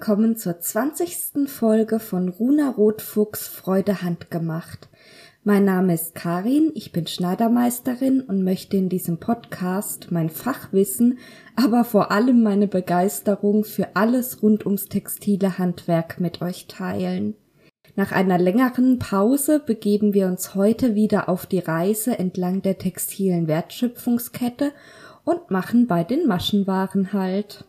Willkommen zur 20. Folge von Runa Rotfuchs Freude handgemacht. Mein Name ist Karin, ich bin Schneidermeisterin und möchte in diesem Podcast mein Fachwissen, aber vor allem meine Begeisterung für alles rund ums textile Handwerk mit euch teilen. Nach einer längeren Pause begeben wir uns heute wieder auf die Reise entlang der textilen Wertschöpfungskette und machen bei den Maschenwaren halt.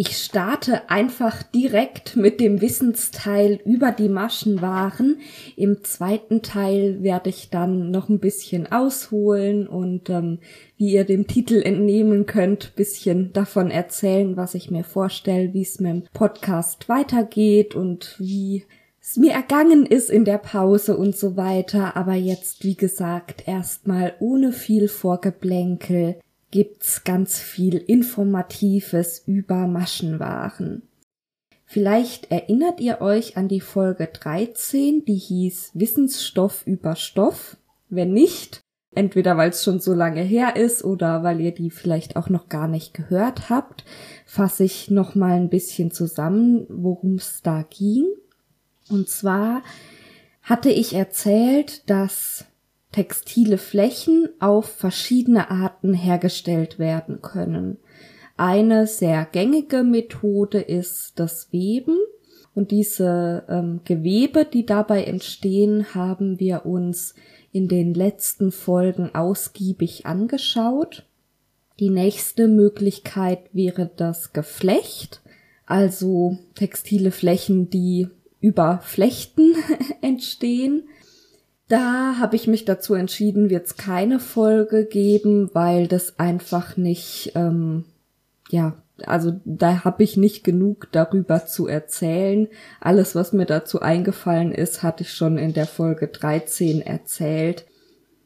Ich starte einfach direkt mit dem Wissensteil über die Maschenwaren. Im zweiten Teil werde ich dann noch ein bisschen ausholen und ähm, wie ihr dem Titel entnehmen könnt, bisschen davon erzählen, was ich mir vorstelle, wie es mit dem Podcast weitergeht und wie es mir ergangen ist in der Pause und so weiter. Aber jetzt, wie gesagt, erstmal ohne viel Vorgeblänkel gibt's ganz viel Informatives über Maschenwaren. Vielleicht erinnert ihr euch an die Folge 13, die hieß Wissensstoff über Stoff. Wenn nicht, entweder weil es schon so lange her ist oder weil ihr die vielleicht auch noch gar nicht gehört habt, fasse ich noch mal ein bisschen zusammen, worum es da ging. Und zwar hatte ich erzählt, dass textile Flächen auf verschiedene Arten hergestellt werden können. Eine sehr gängige Methode ist das Weben. Und diese ähm, Gewebe, die dabei entstehen, haben wir uns in den letzten Folgen ausgiebig angeschaut. Die nächste Möglichkeit wäre das Geflecht, also textile Flächen, die über Flechten entstehen. Da habe ich mich dazu entschieden, wird es keine Folge geben, weil das einfach nicht, ähm, ja, also da habe ich nicht genug darüber zu erzählen. Alles, was mir dazu eingefallen ist, hatte ich schon in der Folge 13 erzählt.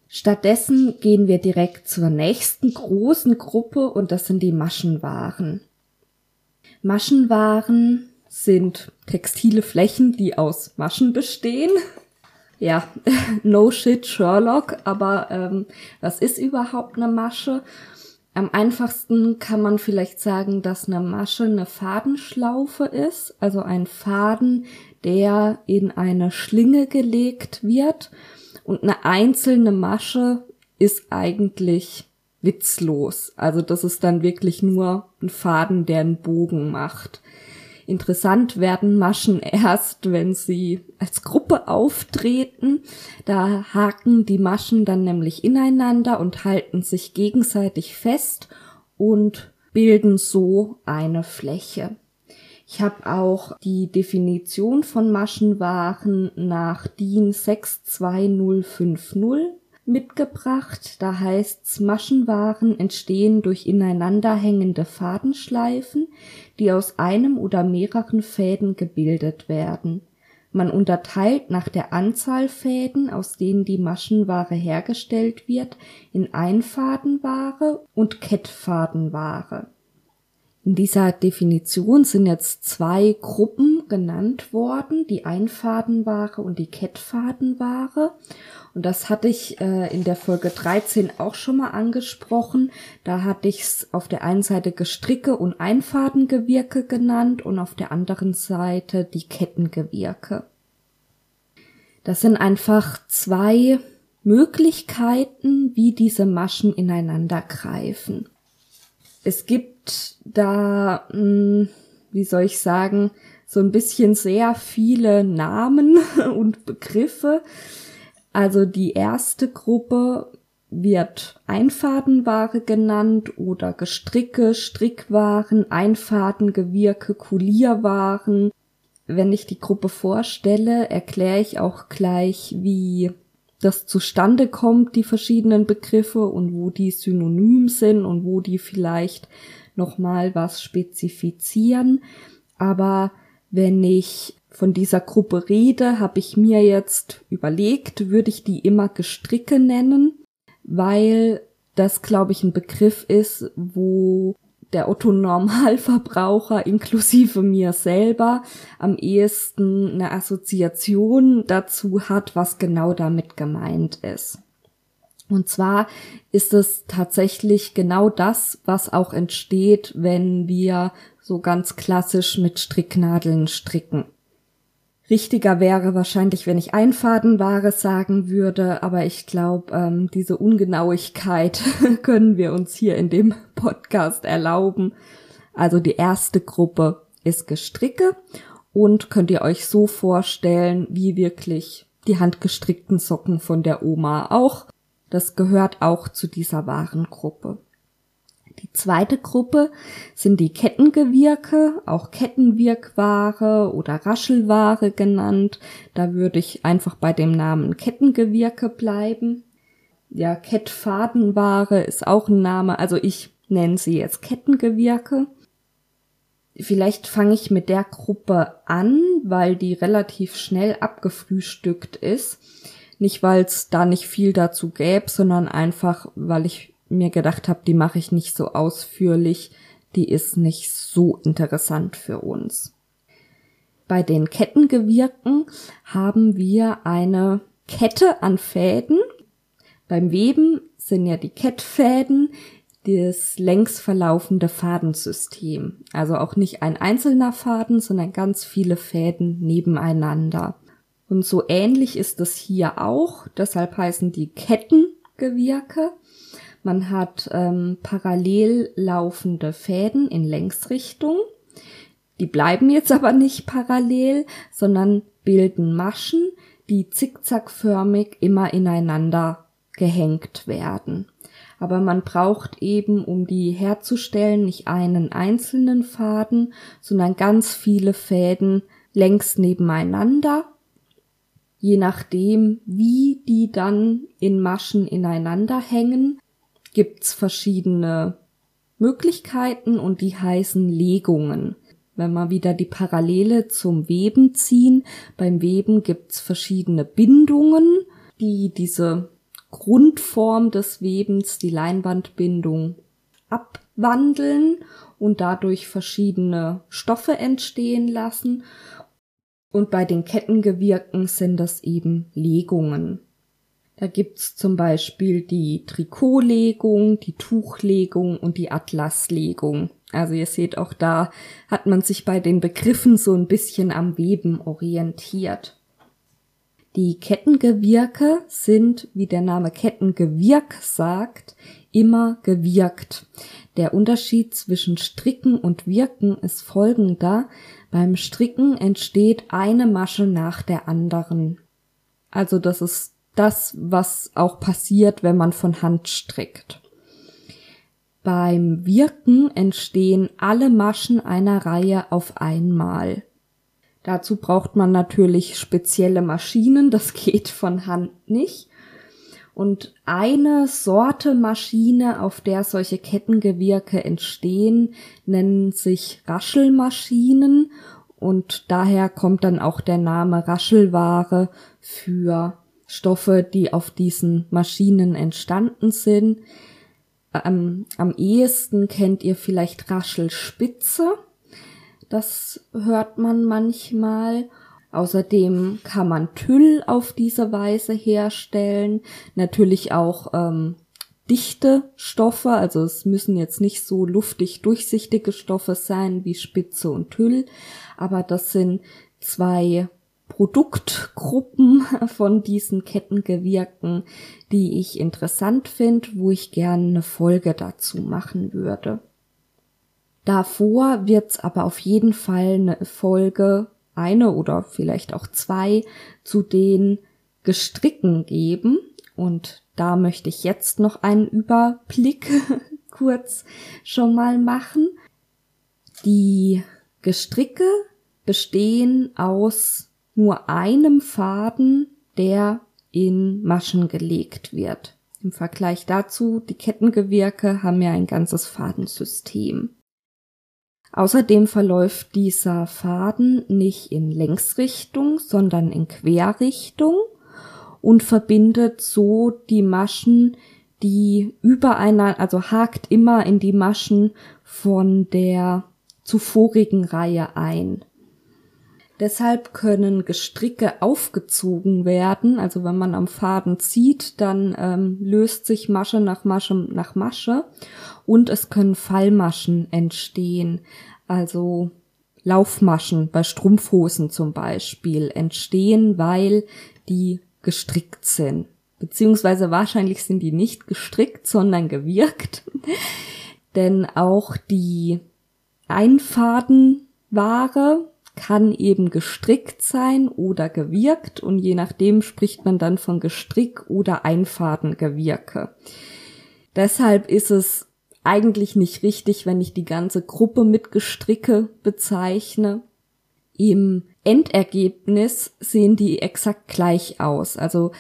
Stattdessen gehen wir direkt zur nächsten großen Gruppe und das sind die Maschenwaren. Maschenwaren sind textile Flächen, die aus Maschen bestehen ja, no shit Sherlock, aber ähm, was ist überhaupt eine Masche? Am einfachsten kann man vielleicht sagen, dass eine Masche eine Fadenschlaufe ist, also ein Faden, der in eine Schlinge gelegt wird und eine einzelne Masche ist eigentlich witzlos. Also das ist dann wirklich nur ein Faden, der einen Bogen macht. Interessant werden Maschen erst, wenn sie als Gruppe auftreten. Da haken die Maschen dann nämlich ineinander und halten sich gegenseitig fest und bilden so eine Fläche. Ich habe auch die Definition von Maschenwaren nach DIN 62050 mitgebracht. Da heißt's, Maschenwaren entstehen durch ineinanderhängende Fadenschleifen, die aus einem oder mehreren Fäden gebildet werden. Man unterteilt nach der Anzahl Fäden, aus denen die Maschenware hergestellt wird, in Einfadenware und Kettfadenware in dieser Definition sind jetzt zwei Gruppen genannt worden, die Einfadenware und die Kettfadenware. Und das hatte ich äh, in der Folge 13 auch schon mal angesprochen. Da hatte ich es auf der einen Seite Gestricke und Einfadengewirke genannt und auf der anderen Seite die Kettengewirke. Das sind einfach zwei Möglichkeiten, wie diese Maschen ineinander greifen. Es gibt da, mh, hm, wie soll ich sagen, so ein bisschen sehr viele Namen und Begriffe. Also die erste Gruppe wird Einfadenware genannt oder Gestricke, Strickwaren, Einfadengewirke, Kulierwaren. Wenn ich die Gruppe vorstelle, erkläre ich auch gleich, wie das zustande kommt, die verschiedenen Begriffe und wo die synonym sind und wo die vielleicht nochmal was spezifizieren. Aber wenn ich von dieser Gruppe rede, habe ich mir jetzt überlegt, würde ich die immer Gestricke nennen, weil das, glaube ich, ein Begriff ist, wo der Otto Normalverbraucher inklusive mir selber am ehesten eine Assoziation dazu hat, was genau damit gemeint ist. Und zwar ist es tatsächlich genau das, was auch entsteht, wenn wir so ganz klassisch mit Stricknadeln stricken. Richtiger wäre wahrscheinlich, wenn ich Einfadenware sagen würde, aber ich glaube, ähm, diese Ungenauigkeit können wir uns hier in dem Podcast erlauben. Also die erste Gruppe ist Gestricke und könnt ihr euch so vorstellen, wie wirklich die handgestrickten Socken von der Oma auch. Das gehört auch zu dieser Warengruppe. Die zweite Gruppe sind die Kettengewirke, auch Kettenwirkware oder Raschelware genannt. Da würde ich einfach bei dem Namen Kettengewirke bleiben. Ja, Kettfadenware ist auch ein Name, also ich nenne sie jetzt Kettengewirke. Vielleicht fange ich mit der Gruppe an, weil die relativ schnell abgefrühstückt ist. Nicht, weil es da nicht viel dazu gäbe, sondern einfach, weil ich mir gedacht habe, die mache ich nicht so ausführlich, die ist nicht so interessant für uns. Bei den Kettengewirken haben wir eine Kette an Fäden. Beim Weben sind ja die Kettfäden das längs verlaufende Fadensystem. Also auch nicht ein einzelner Faden, sondern ganz viele Fäden nebeneinander. Und so ähnlich ist es hier auch. Deshalb heißen die Kettengewirke. Man hat ähm, parallel laufende Fäden in Längsrichtung. Die bleiben jetzt aber nicht parallel, sondern bilden Maschen, die zickzackförmig immer ineinander gehängt werden aber man braucht eben, um die herzustellen, nicht einen einzelnen Faden, sondern ganz viele Fäden längs nebeneinander. Je nachdem, wie die dann in Maschen ineinander hängen, gibt's verschiedene Möglichkeiten und die heißen Legungen. Wenn wir wieder die Parallele zum Weben ziehen, beim Weben gibt's verschiedene Bindungen, die diese Grundform des Webens, die Leinwandbindung, abwandeln und dadurch verschiedene Stoffe entstehen lassen. Und bei den Kettengewirken sind das eben Legungen. Da gibt's zum Beispiel die Trikotlegung, die Tuchlegung und die Atlaslegung. Also ihr seht, auch da hat man sich bei den Begriffen so ein bisschen am Weben orientiert. Die Kettengewirke sind, wie der Name Kettengewirk sagt, immer gewirkt. Der Unterschied zwischen Stricken und Wirken ist folgender. Beim Stricken entsteht eine Masche nach der anderen. Also das ist das, was auch passiert, wenn man von Hand strickt. Beim Wirken entstehen alle Maschen einer Reihe auf einmal. Dazu braucht man natürlich spezielle Maschinen, das geht von Hand nicht. Und eine Sorte Maschine, auf der solche Kettengewirke entstehen, nennen sich Raschelmaschinen und daher kommt dann auch der Name Raschelware für Stoffe, die auf diesen Maschinen entstanden sind. Ähm, am ehesten kennt ihr vielleicht Raschelspitze. Das hört man manchmal. Außerdem kann man Tüll auf diese Weise herstellen. Natürlich auch ähm, dichte Stoffe, also es müssen jetzt nicht so luftig durchsichtige Stoffe sein wie Spitze und Tüll, aber das sind zwei Produktgruppen von diesen Kettengewirken, die ich interessant finde, wo ich gerne eine Folge dazu machen würde. Davor wird's aber auf jeden Fall eine Folge, eine oder vielleicht auch zwei, zu den Gestricken geben. Und da möchte ich jetzt noch einen Überblick kurz schon mal machen. Die Gestricke bestehen aus nur einem Faden, der in Maschen gelegt wird. Im Vergleich dazu, die Kettengewirke haben ja ein ganzes Fadensystem. Außerdem verläuft dieser Faden nicht in Längsrichtung, sondern in Querrichtung und verbindet so die Maschen, die übereinander, also hakt immer in die Maschen von der zuvorigen Reihe ein. Deshalb können Gestricke aufgezogen werden. Also wenn man am Faden zieht, dann ähm, löst sich Masche nach Masche nach Masche und es können Fallmaschen entstehen. Also Laufmaschen bei Strumpfhosen zum Beispiel entstehen, weil die gestrickt sind. Beziehungsweise wahrscheinlich sind die nicht gestrickt, sondern gewirkt. Denn auch die Einfadenware kann eben gestrickt sein oder gewirkt und je nachdem spricht man dann von Gestrick oder Einfadengewirke. Deshalb ist es eigentlich nicht richtig, wenn ich die ganze Gruppe mit Gestricke bezeichne. Im Endergebnis sehen die exakt gleich aus. Also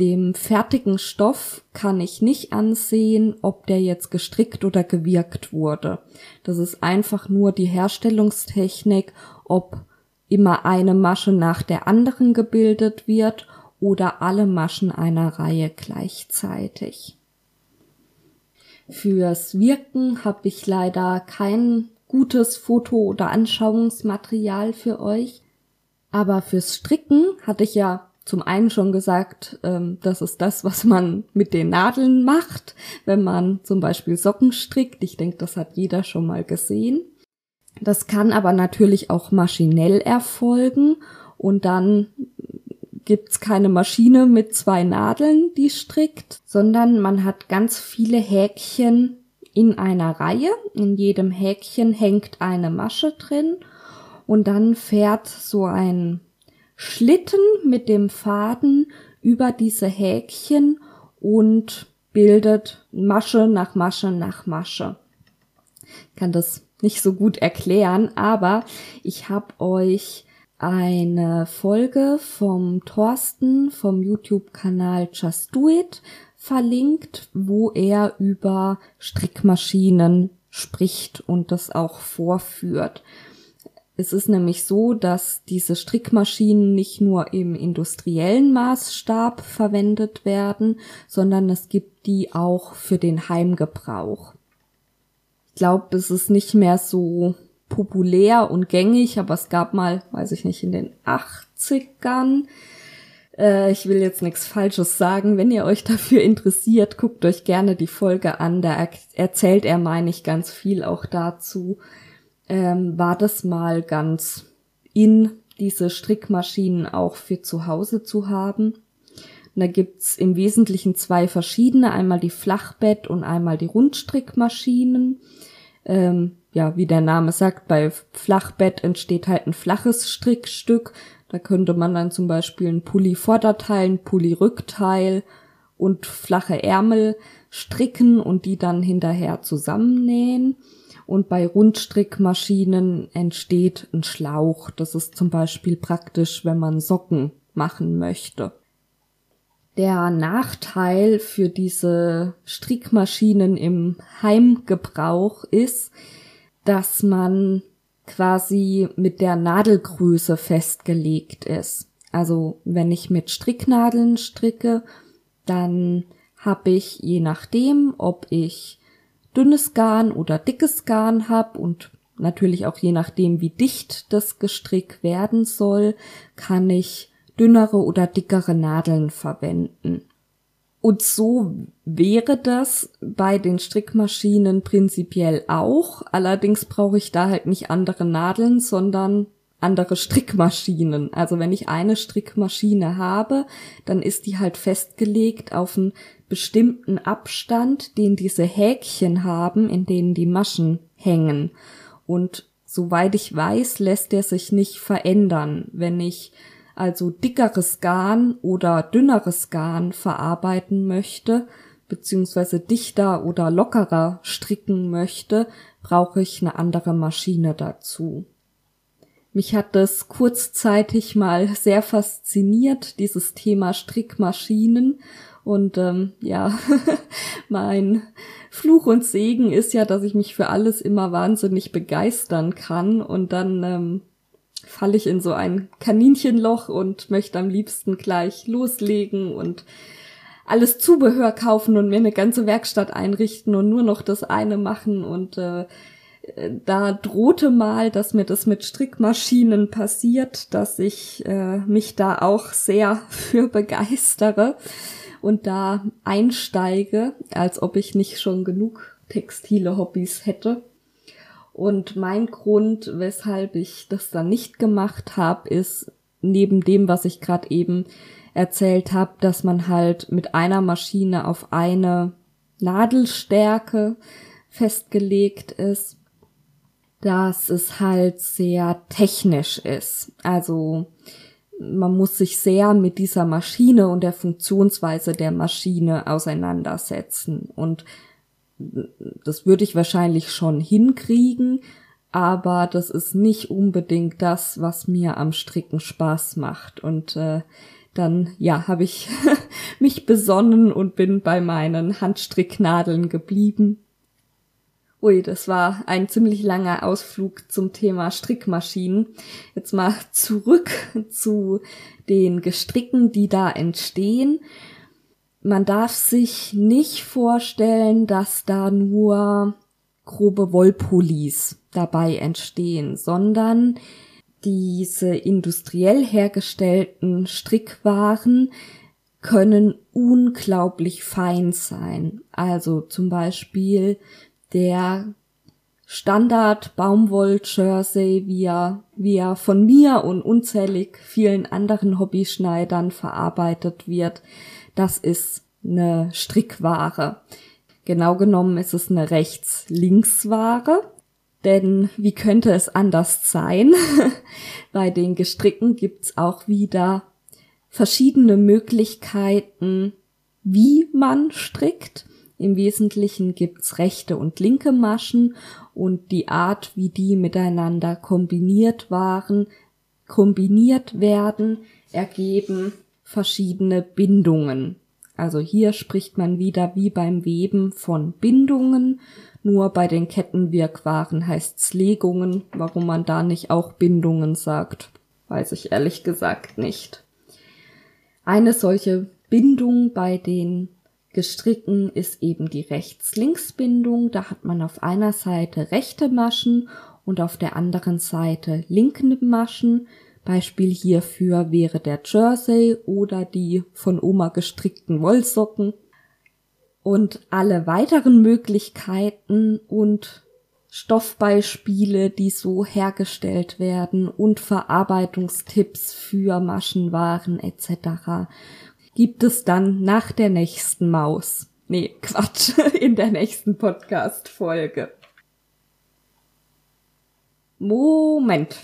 dem fertigen Stoff kann ich nicht ansehen, ob der jetzt gestrickt oder gewirkt wurde. Das ist einfach nur die Herstellungstechnik, ob immer eine Masche nach der anderen gebildet wird oder alle Maschen einer Reihe gleichzeitig. Fürs Wirken habe ich leider kein gutes Foto- oder Anschauungsmaterial für euch. Aber fürs Stricken hatte ich ja zum einen schon gesagt, ähm, das ist das, was man mit den Nadeln macht, wenn man zum Beispiel Socken strickt. Ich denke, das hat jeder schon mal gesehen. Das kann aber natürlich auch maschinell erfolgen und dann gibt's keine Maschine mit zwei Nadeln, die strickt, sondern man hat ganz viele Häkchen in einer Reihe. In jedem Häkchen hängt eine Masche drin und dann fährt so ein Schlitten mit dem Faden über diese Häkchen und bildet Masche nach Masche nach Masche. Kann das nicht so gut erklären, aber ich habe euch eine Folge vom Thorsten vom YouTube-Kanal Just Do It verlinkt, wo er über Strickmaschinen spricht und das auch vorführt. Es ist nämlich so, dass diese Strickmaschinen nicht nur im industriellen Maßstab verwendet werden, sondern es gibt die auch für den Heimgebrauch. Ich glaube, es ist nicht mehr so populär und gängig, aber es gab mal, weiß ich nicht, in den 80ern. Äh, ich will jetzt nichts Falsches sagen. Wenn ihr euch dafür interessiert, guckt euch gerne die Folge an. Da er erzählt er, meine ich, ganz viel auch dazu ähm, war das mal ganz in, diese Strickmaschinen auch für zu Hause zu haben. Und da gibt's im Wesentlichen zwei verschiedene, einmal die Flachbett und einmal die Rundstrickmaschinen. Ähm, ja, wie der Name sagt, bei Flachbett entsteht halt ein flaches Strickstück. Da könnte man dann zum Beispiel ein Pulli-Vorderteil, ein Pulli-Rückteil und flache Ärmel stricken und die dann hinterher zusammennähen und bei Rundstrickmaschinen entsteht ein Schlauch. Das ist zum Beispiel praktisch, wenn man Socken machen möchte. Der Nachteil für diese Strickmaschinen im Heimgebrauch ist, dass man quasi mit der Nadelgröße festgelegt ist. Also wenn ich mit Stricknadeln stricke, dann habe ich je nachdem, ob ich dünnes Garn oder dickes Garn habe und natürlich auch je nachdem, wie dicht das Gestrick werden soll, kann ich dünnere oder dickere Nadeln verwenden. Und so wäre das bei den Strickmaschinen prinzipiell auch. Allerdings brauche ich da halt nicht andere Nadeln, sondern andere Strickmaschinen. Also wenn ich eine Strickmaschine habe, dann ist die halt festgelegt auf einen bestimmten Abstand, den diese Häkchen haben, in denen die Maschen hängen. Und soweit ich weiß, lässt der sich nicht verändern. Wenn ich also dickeres Garn oder dünneres Garn verarbeiten möchte, beziehungsweise dichter oder lockerer stricken möchte, brauche ich eine andere Maschine dazu. Mich hat das kurzzeitig mal sehr fasziniert, dieses Thema Strickmaschinen, und ähm, ja, mein Fluch und Segen ist ja, dass ich mich für alles immer wahnsinnig begeistern kann und dann ähm, falle ich in so ein Kaninchenloch und möchte am liebsten gleich loslegen und alles Zubehör kaufen und mir eine ganze Werkstatt einrichten und nur noch das eine machen und äh, da drohte mal, dass mir das mit Strickmaschinen passiert, dass ich äh, mich da auch sehr für begeistere und da einsteige, als ob ich nicht schon genug textile Hobbys hätte. Und mein Grund, weshalb ich das dann nicht gemacht habe, ist neben dem, was ich gerade eben erzählt habe, dass man halt mit einer Maschine auf eine Nadelstärke festgelegt ist, dass es halt sehr technisch ist. Also man muss sich sehr mit dieser Maschine und der Funktionsweise der Maschine auseinandersetzen. Und das würde ich wahrscheinlich schon hinkriegen, aber das ist nicht unbedingt das, was mir am Stricken Spaß macht. Und äh, dann, ja, habe ich mich besonnen und bin bei meinen Handstricknadeln geblieben. Ui, das war ein ziemlich langer Ausflug zum Thema Strickmaschinen. Jetzt mal zurück zu den Gestricken, die da entstehen man darf sich nicht vorstellen, dass da nur grobe Wollpullis dabei entstehen, sondern diese industriell hergestellten Strickwaren können unglaublich fein sein. Also zum Beispiel der Standard Baumwoll-Jersey, wie er, wie er von mir und unzählig vielen anderen Hobbyschneidern verarbeitet wird, das ist eine Strickware. Genau genommen ist es eine Rechts-Links-Ware. Denn wie könnte es anders sein? Bei den Gestricken gibt's auch wieder verschiedene Möglichkeiten, wie man strickt. Im Wesentlichen gibt's rechte und linke Maschen und die Art, wie die miteinander kombiniert waren, kombiniert werden, ergeben verschiedene Bindungen. Also hier spricht man wieder wie beim Weben von Bindungen, nur bei den Kettenwirkwaren heißt's Legungen. Warum man da nicht auch Bindungen sagt, weiß ich ehrlich gesagt nicht. Eine solche Bindung bei den Gestricken ist eben die Rechts-Links-Bindung. Da hat man auf einer Seite rechte Maschen und auf der anderen Seite linke Maschen. Beispiel hierfür wäre der Jersey oder die von Oma gestrickten Wollsocken. Und alle weiteren Möglichkeiten und Stoffbeispiele, die so hergestellt werden und Verarbeitungstipps für Maschenwaren etc. gibt es dann nach der nächsten Maus. Nee, Quatsch, in der nächsten Podcast-Folge. Moment.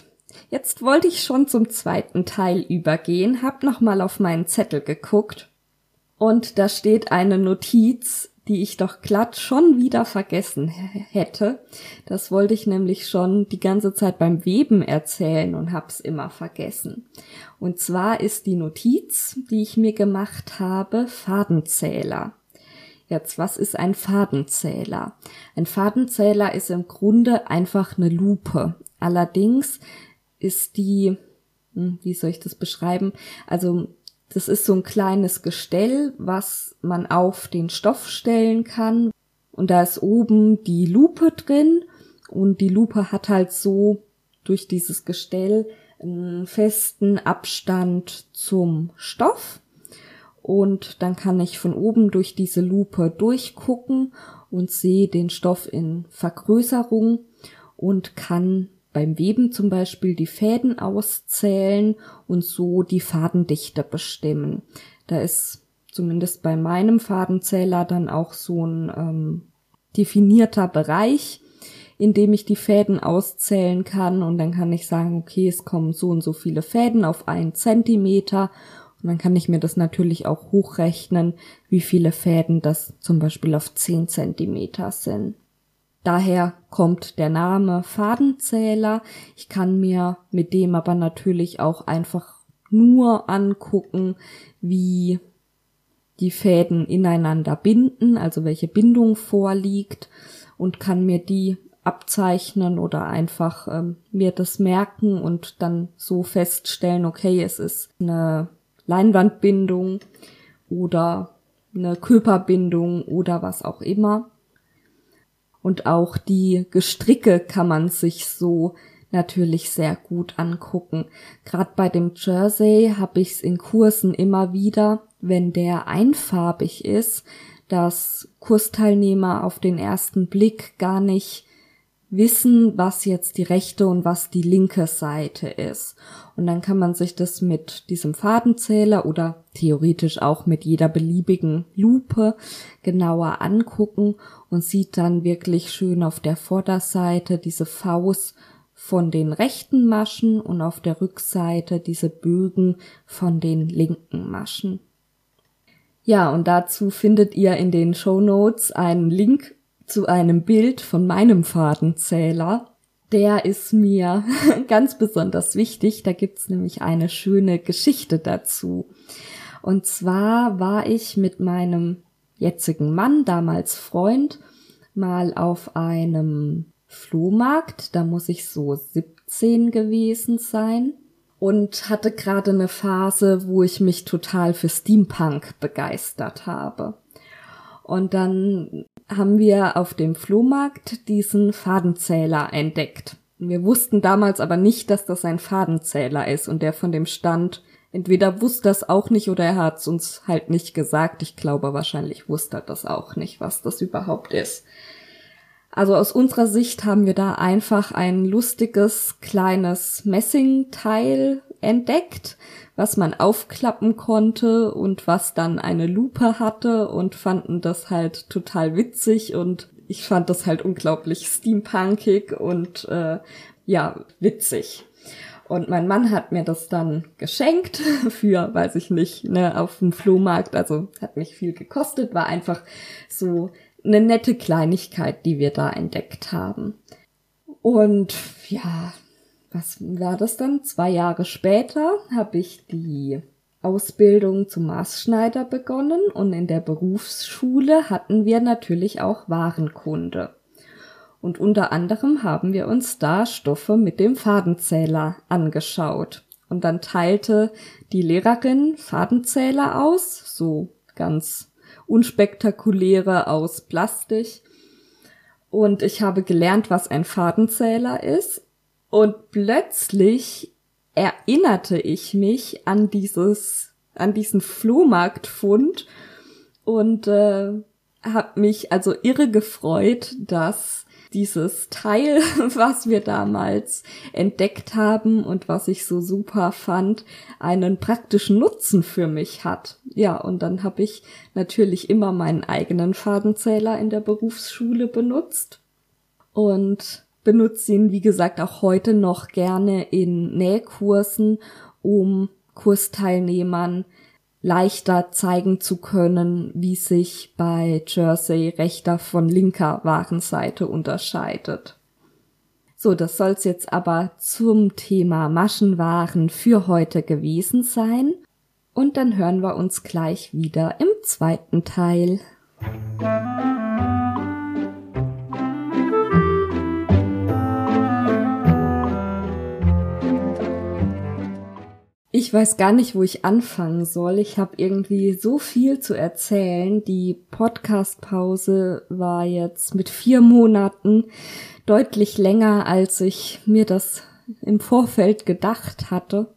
Jetzt wollte ich schon zum zweiten Teil übergehen, hab nochmal auf meinen Zettel geguckt und da steht eine Notiz, die ich doch glatt schon wieder vergessen hätte. Das wollte ich nämlich schon die ganze Zeit beim Weben erzählen und hab's immer vergessen. Und zwar ist die Notiz, die ich mir gemacht habe, Fadenzähler. Jetzt, was ist ein Fadenzähler? Ein Fadenzähler ist im Grunde einfach eine Lupe. Allerdings ist die, hm, wie soll ich das beschreiben? Also das ist so ein kleines Gestell, was man auf den Stoff stellen kann. Und da ist oben die Lupe drin. Und die Lupe hat halt so durch dieses Gestell einen festen Abstand zum Stoff. Und dann kann ich von oben durch diese Lupe durchgucken und sehe den Stoff in Vergrößerung und kann beim Weben zum Beispiel die Fäden auszählen und so die Fadendichte bestimmen. Da ist zumindest bei meinem Fadenzähler dann auch so ein ähm, definierter Bereich, in dem ich die Fäden auszählen kann und dann kann ich sagen, okay, es kommen so und so viele Fäden auf einen Zentimeter und dann kann ich mir das natürlich auch hochrechnen, wie viele Fäden das zum Beispiel auf zehn Zentimeter sind. Daher kommt der Name Fadenzähler. Ich kann mir mit dem aber natürlich auch einfach nur angucken, wie die Fäden ineinander binden, also welche Bindung vorliegt und kann mir die abzeichnen oder einfach ähm, mir das merken und dann so feststellen, okay, es ist eine Leinwandbindung oder eine Körperbindung oder was auch immer. Und auch die Gestricke kann man sich so natürlich sehr gut angucken. Gerade bei dem Jersey habe ich es in Kursen immer wieder, wenn der einfarbig ist, dass Kursteilnehmer auf den ersten Blick gar nicht wissen, was jetzt die rechte und was die linke Seite ist. Und dann kann man sich das mit diesem Fadenzähler oder theoretisch auch mit jeder beliebigen Lupe genauer angucken und sieht dann wirklich schön auf der Vorderseite diese Faust von den rechten Maschen und auf der Rückseite diese Bögen von den linken Maschen. Ja, und dazu findet ihr in den Show Notes einen Link zu einem Bild von meinem Fadenzähler. Der ist mir ganz besonders wichtig. Da gibt's nämlich eine schöne Geschichte dazu. Und zwar war ich mit meinem jetzigen Mann, damals Freund, mal auf einem Flohmarkt. Da muss ich so 17 gewesen sein und hatte gerade eine Phase, wo ich mich total für Steampunk begeistert habe. Und dann haben wir auf dem Flohmarkt diesen Fadenzähler entdeckt. Wir wussten damals aber nicht, dass das ein Fadenzähler ist und der von dem Stand entweder wusste das auch nicht oder er hat es uns halt nicht gesagt. Ich glaube, wahrscheinlich wusste er das auch nicht, was das überhaupt ist. Also aus unserer Sicht haben wir da einfach ein lustiges kleines Messingteil entdeckt, was man aufklappen konnte und was dann eine Lupe hatte und fanden das halt total witzig und ich fand das halt unglaublich steampunkig und äh, ja, witzig. Und mein Mann hat mir das dann geschenkt für, weiß ich nicht, ne, auf dem Flohmarkt. Also hat mich viel gekostet, war einfach so eine nette Kleinigkeit, die wir da entdeckt haben. Und ja, was war das dann? Zwei Jahre später habe ich die Ausbildung zum Maßschneider begonnen und in der Berufsschule hatten wir natürlich auch Warenkunde. Und unter anderem haben wir uns da Stoffe mit dem Fadenzähler angeschaut. Und dann teilte die Lehrerin Fadenzähler aus, so ganz unspektakuläre aus Plastik. Und ich habe gelernt, was ein Fadenzähler ist. Und plötzlich erinnerte ich mich an dieses, an diesen Flohmarktfund und äh, habe mich also irre gefreut, dass dieses Teil, was wir damals entdeckt haben und was ich so super fand, einen praktischen Nutzen für mich hat. Ja, und dann habe ich natürlich immer meinen eigenen Fadenzähler in der Berufsschule benutzt und benutze ihn, wie gesagt, auch heute noch gerne in Nähkursen, um Kursteilnehmern leichter zeigen zu können, wie sich bei Jersey rechter von linker Warenseite unterscheidet. So, das soll's jetzt aber zum Thema Maschenwaren für heute gewesen sein. Und dann hören wir uns gleich wieder im zweiten Teil. Ich weiß gar nicht, wo ich anfangen soll. Ich habe irgendwie so viel zu erzählen. Die Podcast-Pause war jetzt mit vier Monaten deutlich länger, als ich mir das im Vorfeld gedacht hatte.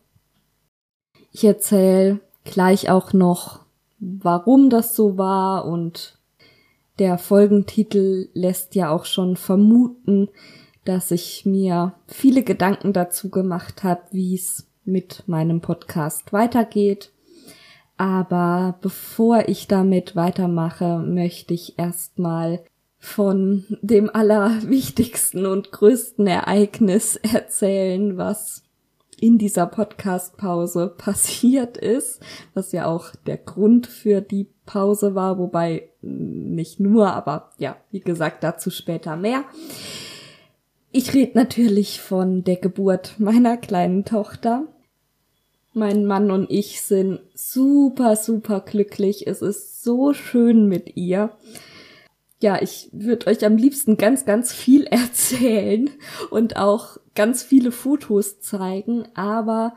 Ich erzähle gleich auch noch, warum das so war und der Folgentitel lässt ja auch schon vermuten, dass ich mir viele Gedanken dazu gemacht habe, wie es mit meinem Podcast weitergeht. Aber bevor ich damit weitermache, möchte ich erstmal von dem allerwichtigsten und größten Ereignis erzählen, was in dieser Podcast-Pause passiert ist, was ja auch der Grund für die Pause war, wobei nicht nur, aber ja, wie gesagt, dazu später mehr. Ich rede natürlich von der Geburt meiner kleinen Tochter. Mein Mann und ich sind super, super glücklich. Es ist so schön mit ihr. Ja, ich würde euch am liebsten ganz, ganz viel erzählen und auch ganz viele Fotos zeigen, aber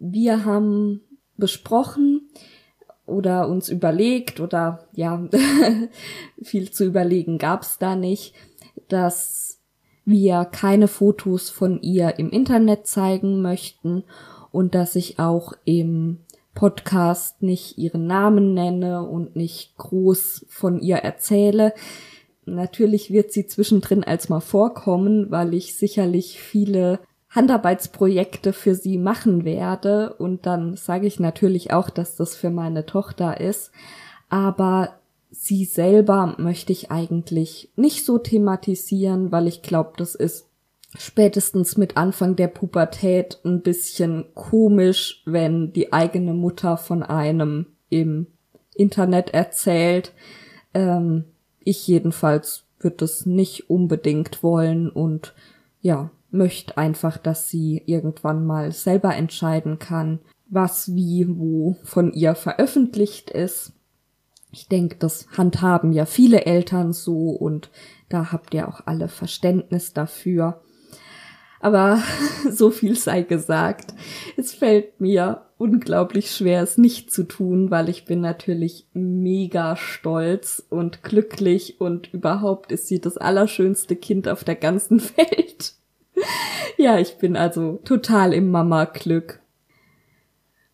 wir haben besprochen oder uns überlegt oder ja, viel zu überlegen gab's da nicht, dass wir keine Fotos von ihr im Internet zeigen möchten und dass ich auch im Podcast nicht ihren Namen nenne und nicht groß von ihr erzähle. Natürlich wird sie zwischendrin als mal vorkommen, weil ich sicherlich viele Handarbeitsprojekte für sie machen werde und dann sage ich natürlich auch, dass das für meine Tochter ist, aber sie selber möchte ich eigentlich nicht so thematisieren, weil ich glaube, das ist spätestens mit Anfang der Pubertät ein bisschen komisch, wenn die eigene Mutter von einem im Internet erzählt. Ähm, ich jedenfalls würde es nicht unbedingt wollen und ja, möchte einfach, dass sie irgendwann mal selber entscheiden kann, was wie wo von ihr veröffentlicht ist. Ich denke, das handhaben ja viele Eltern so und da habt ihr auch alle Verständnis dafür. Aber so viel sei gesagt. Es fällt mir unglaublich schwer, es nicht zu tun, weil ich bin natürlich mega stolz und glücklich und überhaupt ist sie das allerschönste Kind auf der ganzen Welt. ja, ich bin also total im Mama-Glück.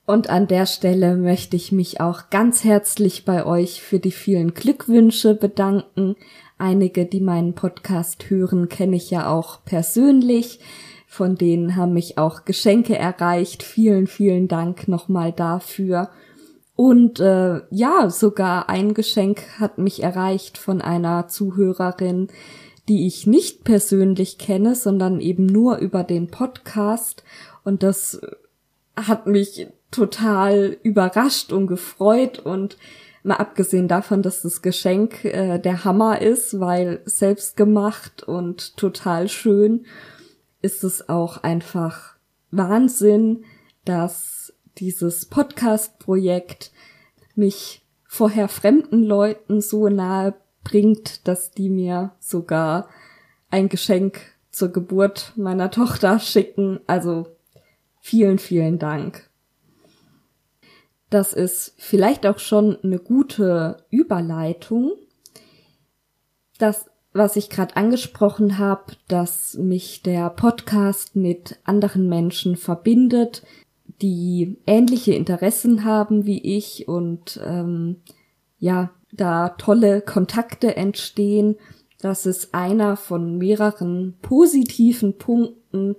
Und an der Stelle möchte ich mich auch ganz herzlich bei euch für die vielen Glückwünsche bedanken. Einige, die meinen Podcast hören, kenne ich ja auch persönlich. Von denen haben mich auch Geschenke erreicht. Vielen, vielen Dank nochmal dafür. Und äh, ja, sogar ein Geschenk hat mich erreicht von einer Zuhörerin, die ich nicht persönlich kenne, sondern eben nur über den Podcast. Und das hat mich total überrascht und gefreut und mal abgesehen davon, dass das Geschenk äh, der Hammer ist, weil selbst gemacht und total schön, ist es auch einfach Wahnsinn, dass dieses Podcast-Projekt mich vorher fremden Leuten so nahe bringt, dass die mir sogar ein Geschenk zur Geburt meiner Tochter schicken. Also vielen, vielen Dank. Das ist vielleicht auch schon eine gute Überleitung. Das, was ich gerade angesprochen habe, dass mich der Podcast mit anderen Menschen verbindet, die ähnliche Interessen haben wie ich und ähm, ja, da tolle Kontakte entstehen. Das ist einer von mehreren positiven Punkten,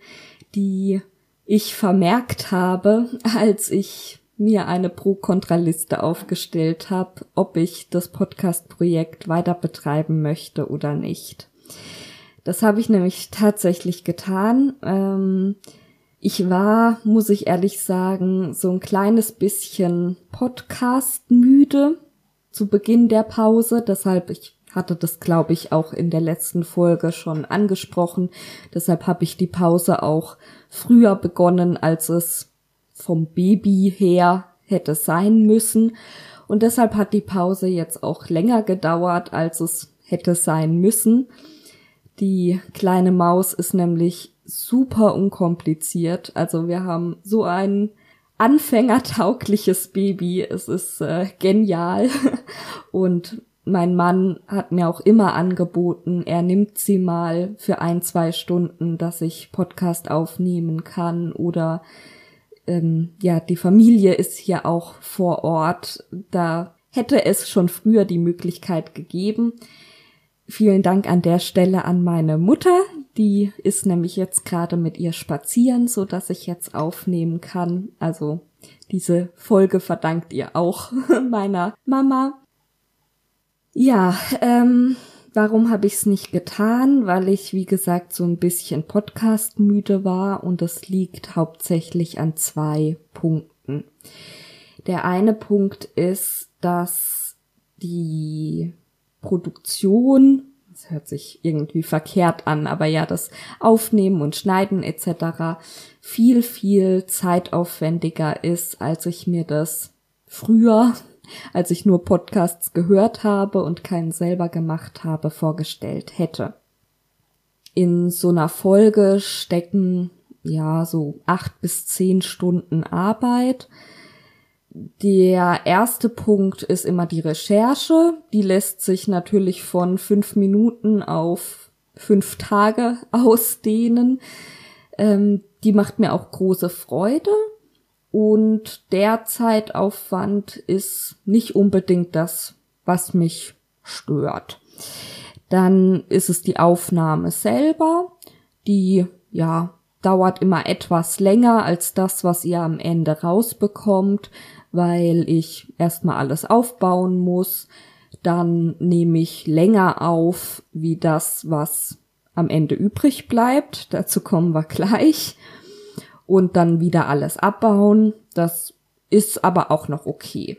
die ich vermerkt habe, als ich mir eine Pro-Kontra-Liste aufgestellt habe, ob ich das Podcast-Projekt weiter betreiben möchte oder nicht. Das habe ich nämlich tatsächlich getan. Ähm, ich war, muss ich ehrlich sagen, so ein kleines bisschen Podcast müde zu Beginn der Pause. Deshalb, ich hatte das, glaube ich, auch in der letzten Folge schon angesprochen. Deshalb habe ich die Pause auch früher begonnen, als es vom Baby her hätte sein müssen. Und deshalb hat die Pause jetzt auch länger gedauert, als es hätte sein müssen. Die kleine Maus ist nämlich super unkompliziert. Also wir haben so ein anfängertaugliches Baby. Es ist äh, genial. Und mein Mann hat mir auch immer angeboten, er nimmt sie mal für ein, zwei Stunden, dass ich Podcast aufnehmen kann oder ähm, ja, die Familie ist hier auch vor Ort. Da hätte es schon früher die Möglichkeit gegeben. Vielen Dank an der Stelle an meine Mutter. Die ist nämlich jetzt gerade mit ihr spazieren, so dass ich jetzt aufnehmen kann. Also diese Folge verdankt ihr auch meiner Mama. Ja, ähm, Warum habe ich es nicht getan? Weil ich, wie gesagt, so ein bisschen Podcast müde war und das liegt hauptsächlich an zwei Punkten. Der eine Punkt ist, dass die Produktion, das hört sich irgendwie verkehrt an, aber ja, das Aufnehmen und Schneiden etc. viel, viel zeitaufwendiger ist, als ich mir das früher als ich nur Podcasts gehört habe und keinen selber gemacht habe, vorgestellt hätte. In so einer Folge stecken ja so acht bis zehn Stunden Arbeit. Der erste Punkt ist immer die Recherche. Die lässt sich natürlich von fünf Minuten auf fünf Tage ausdehnen. Ähm, die macht mir auch große Freude. Und der Zeitaufwand ist nicht unbedingt das, was mich stört. Dann ist es die Aufnahme selber, die ja dauert immer etwas länger als das, was ihr am Ende rausbekommt, weil ich erstmal alles aufbauen muss. Dann nehme ich länger auf, wie das, was am Ende übrig bleibt. Dazu kommen wir gleich und dann wieder alles abbauen. Das ist aber auch noch okay.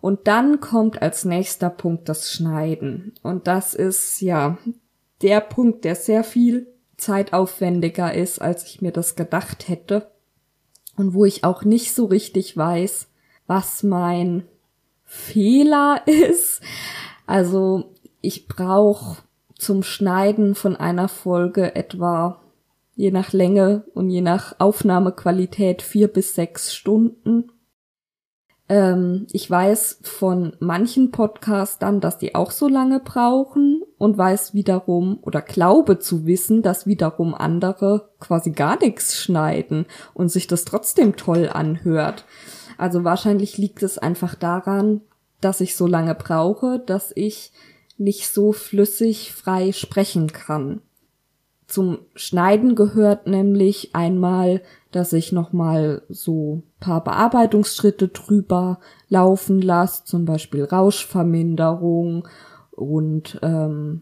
Und dann kommt als nächster Punkt das Schneiden. Und das ist ja der Punkt, der sehr viel zeitaufwendiger ist, als ich mir das gedacht hätte. Und wo ich auch nicht so richtig weiß, was mein Fehler ist. Also ich brauche zum Schneiden von einer Folge etwa je nach Länge und je nach Aufnahmequalität vier bis sechs Stunden. Ähm, ich weiß von manchen Podcastern, dass die auch so lange brauchen und weiß wiederum oder glaube zu wissen, dass wiederum andere quasi gar nichts schneiden und sich das trotzdem toll anhört. Also wahrscheinlich liegt es einfach daran, dass ich so lange brauche, dass ich nicht so flüssig frei sprechen kann. Zum Schneiden gehört nämlich einmal, dass ich nochmal so paar Bearbeitungsschritte drüber laufen lasse, zum Beispiel Rauschverminderung und ähm,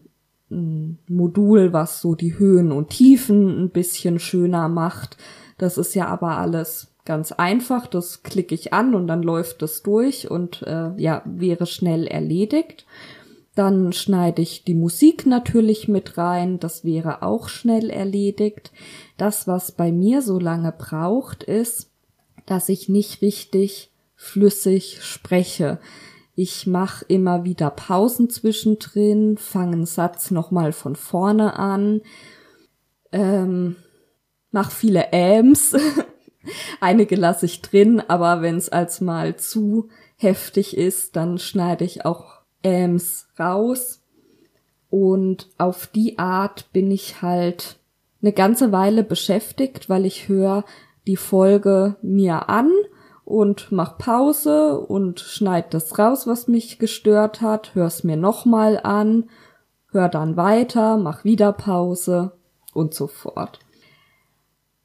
ein Modul, was so die Höhen und Tiefen ein bisschen schöner macht. Das ist ja aber alles ganz einfach. Das klicke ich an und dann läuft das durch und äh, ja, wäre schnell erledigt. Dann schneide ich die Musik natürlich mit rein. Das wäre auch schnell erledigt. Das, was bei mir so lange braucht, ist, dass ich nicht richtig flüssig spreche. Ich mache immer wieder Pausen zwischendrin, fange einen Satz nochmal von vorne an, ähm, mach viele Äms. Einige lasse ich drin, aber wenn es als mal zu heftig ist, dann schneide ich auch Äms raus. Und auf die Art bin ich halt eine ganze Weile beschäftigt, weil ich höre die Folge mir an und mach Pause und schneid das raus, was mich gestört hat, hör's mir nochmal an, hör dann weiter, mach wieder Pause und so fort.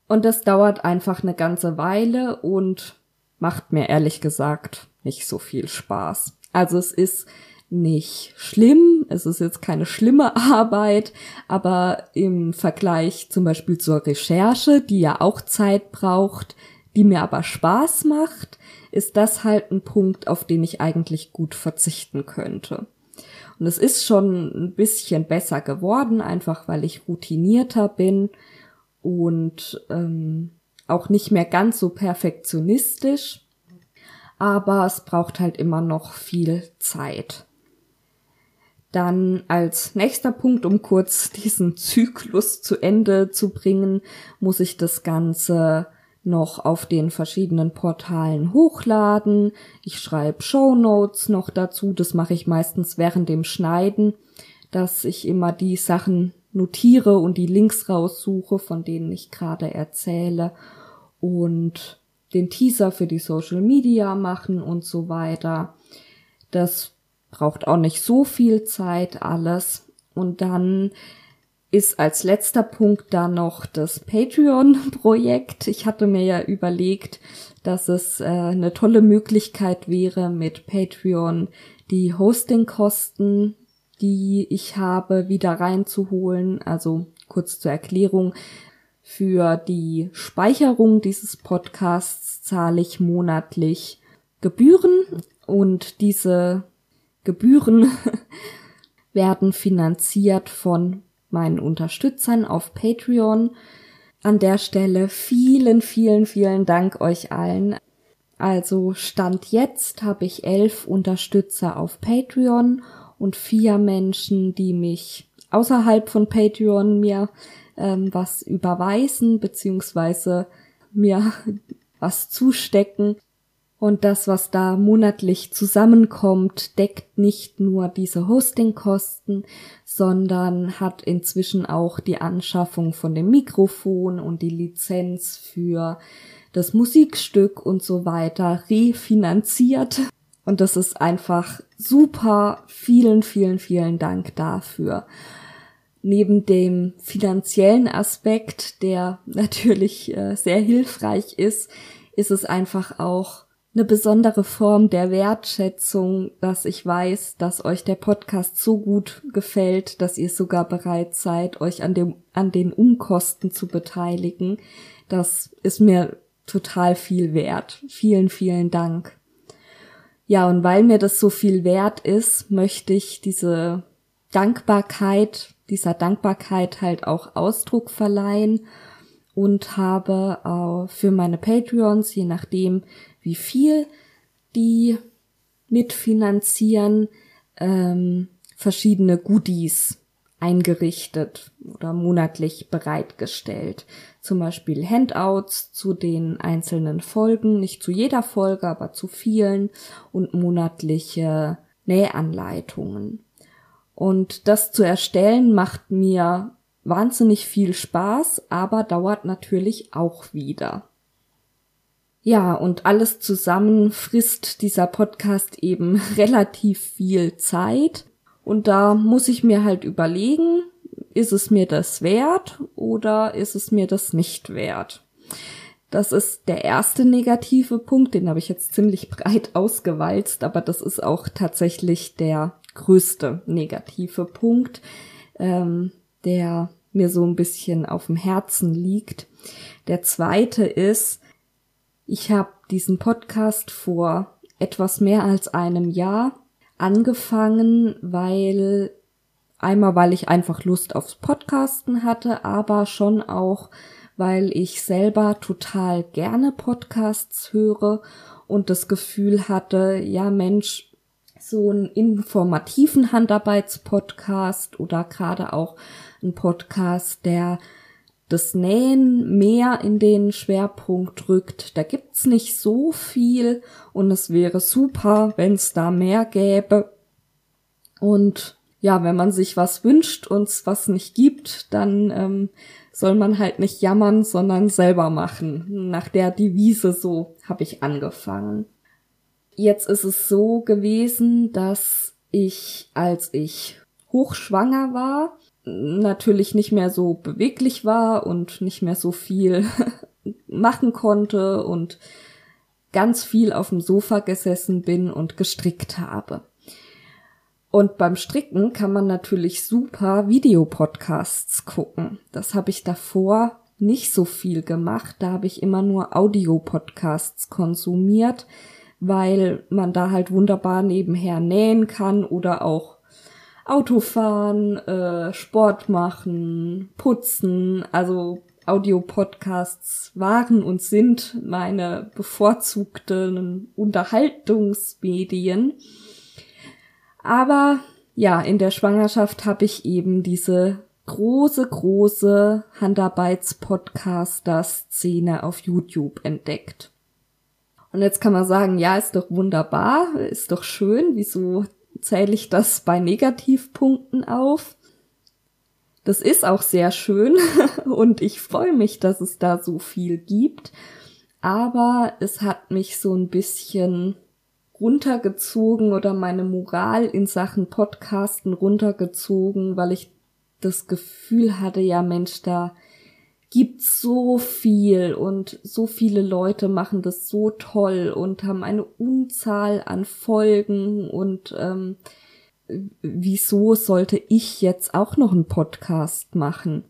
Und das dauert einfach eine ganze Weile und macht mir ehrlich gesagt nicht so viel Spaß. Also es ist nicht schlimm, es ist jetzt keine schlimme Arbeit, aber im Vergleich zum Beispiel zur Recherche, die ja auch Zeit braucht, die mir aber Spaß macht, ist das halt ein Punkt, auf den ich eigentlich gut verzichten könnte. Und es ist schon ein bisschen besser geworden, einfach weil ich routinierter bin und ähm, auch nicht mehr ganz so perfektionistisch. Aber es braucht halt immer noch viel Zeit. Dann als nächster Punkt, um kurz diesen Zyklus zu Ende zu bringen, muss ich das Ganze noch auf den verschiedenen Portalen hochladen. Ich schreibe Show Notes noch dazu. Das mache ich meistens während dem Schneiden, dass ich immer die Sachen notiere und die Links raussuche, von denen ich gerade erzähle und den Teaser für die Social Media machen und so weiter. Das braucht auch nicht so viel Zeit alles. Und dann ist als letzter Punkt da noch das Patreon-Projekt. Ich hatte mir ja überlegt, dass es äh, eine tolle Möglichkeit wäre, mit Patreon die Hostingkosten, die ich habe, wieder reinzuholen. Also kurz zur Erklärung. Für die Speicherung dieses Podcasts zahle ich monatlich Gebühren und diese Gebühren werden finanziert von meinen Unterstützern auf Patreon. An der Stelle vielen, vielen, vielen Dank euch allen. Also Stand jetzt habe ich elf Unterstützer auf Patreon und vier Menschen, die mich außerhalb von Patreon mir ähm, was überweisen beziehungsweise mir was zustecken. Und das, was da monatlich zusammenkommt, deckt nicht nur diese Hostingkosten, sondern hat inzwischen auch die Anschaffung von dem Mikrofon und die Lizenz für das Musikstück und so weiter refinanziert. Und das ist einfach super. Vielen, vielen, vielen Dank dafür. Neben dem finanziellen Aspekt, der natürlich äh, sehr hilfreich ist, ist es einfach auch eine besondere Form der Wertschätzung, dass ich weiß, dass euch der Podcast so gut gefällt, dass ihr sogar bereit seid, euch an dem, an den Umkosten zu beteiligen. Das ist mir total viel wert. Vielen, vielen Dank. Ja, und weil mir das so viel wert ist, möchte ich diese Dankbarkeit, dieser Dankbarkeit halt auch Ausdruck verleihen und habe äh, für meine Patreons, je nachdem, wie viel die mitfinanzieren, ähm, verschiedene Goodies eingerichtet oder monatlich bereitgestellt. Zum Beispiel Handouts zu den einzelnen Folgen, nicht zu jeder Folge, aber zu vielen und monatliche Nähanleitungen. Und das zu erstellen macht mir wahnsinnig viel Spaß, aber dauert natürlich auch wieder. Ja, und alles zusammen frisst dieser Podcast eben relativ viel Zeit. Und da muss ich mir halt überlegen, ist es mir das wert oder ist es mir das nicht wert? Das ist der erste negative Punkt, den habe ich jetzt ziemlich breit ausgewalzt, aber das ist auch tatsächlich der größte negative Punkt, ähm, der mir so ein bisschen auf dem Herzen liegt. Der zweite ist, ich habe diesen Podcast vor etwas mehr als einem Jahr angefangen, weil einmal, weil ich einfach Lust aufs Podcasten hatte, aber schon auch, weil ich selber total gerne Podcasts höre und das Gefühl hatte, ja Mensch, so einen informativen Handarbeitspodcast oder gerade auch ein Podcast, der das Nähen mehr in den Schwerpunkt rückt. Da gibt's nicht so viel und es wäre super, wenn es da mehr gäbe. Und ja, wenn man sich was wünscht und es was nicht gibt, dann ähm, soll man halt nicht jammern, sondern selber machen. Nach der Devise so habe ich angefangen. Jetzt ist es so gewesen, dass ich, als ich hochschwanger war, natürlich nicht mehr so beweglich war und nicht mehr so viel machen konnte und ganz viel auf dem Sofa gesessen bin und gestrickt habe. Und beim Stricken kann man natürlich super Videopodcasts gucken. Das habe ich davor nicht so viel gemacht. Da habe ich immer nur Audiopodcasts konsumiert, weil man da halt wunderbar nebenher nähen kann oder auch Autofahren, äh, Sport machen, putzen, also Audiopodcasts waren und sind meine bevorzugten Unterhaltungsmedien. Aber ja, in der Schwangerschaft habe ich eben diese große, große Handarbeits-Podcaster-Szene auf YouTube entdeckt. Und jetzt kann man sagen, ja, ist doch wunderbar, ist doch schön, wieso zähle ich das bei Negativpunkten auf. Das ist auch sehr schön und ich freue mich, dass es da so viel gibt. Aber es hat mich so ein bisschen runtergezogen oder meine Moral in Sachen Podcasten runtergezogen, weil ich das Gefühl hatte, ja Mensch, da gibt so viel und so viele Leute machen das so toll und haben eine Unzahl an Folgen und ähm, wieso sollte ich jetzt auch noch einen Podcast machen?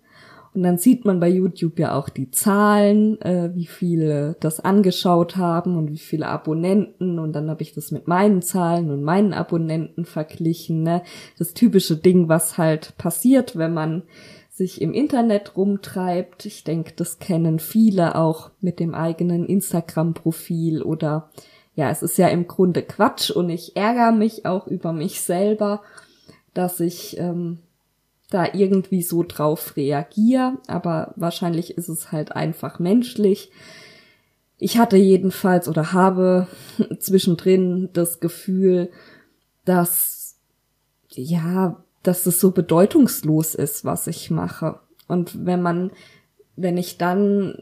Und dann sieht man bei YouTube ja auch die Zahlen, äh, wie viele das angeschaut haben und wie viele Abonnenten. Und dann habe ich das mit meinen Zahlen und meinen Abonnenten verglichen. Ne? Das typische Ding, was halt passiert, wenn man sich im Internet rumtreibt. Ich denke, das kennen viele auch mit dem eigenen Instagram-Profil oder ja, es ist ja im Grunde Quatsch und ich ärgere mich auch über mich selber, dass ich ähm, da irgendwie so drauf reagiere, aber wahrscheinlich ist es halt einfach menschlich. ich hatte jedenfalls oder habe zwischendrin das Gefühl, dass, ja, dass es so bedeutungslos ist, was ich mache. Und wenn man, wenn ich dann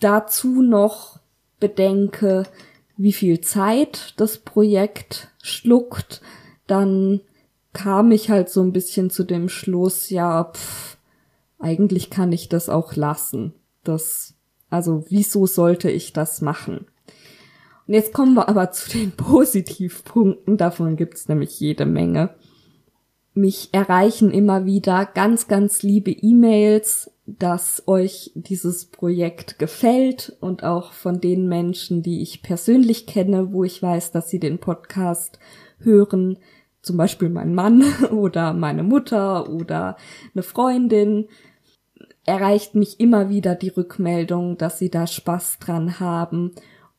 dazu noch bedenke, wie viel Zeit das Projekt schluckt, dann kam ich halt so ein bisschen zu dem Schluss, ja, pff, eigentlich kann ich das auch lassen. Das, also wieso sollte ich das machen? Und jetzt kommen wir aber zu den Positivpunkten, davon gibt's nämlich jede Menge. Mich erreichen immer wieder ganz, ganz liebe E-Mails, dass euch dieses Projekt gefällt und auch von den Menschen, die ich persönlich kenne, wo ich weiß, dass sie den Podcast hören, zum Beispiel mein Mann oder meine Mutter oder eine Freundin, erreicht mich immer wieder die Rückmeldung, dass sie da Spaß dran haben.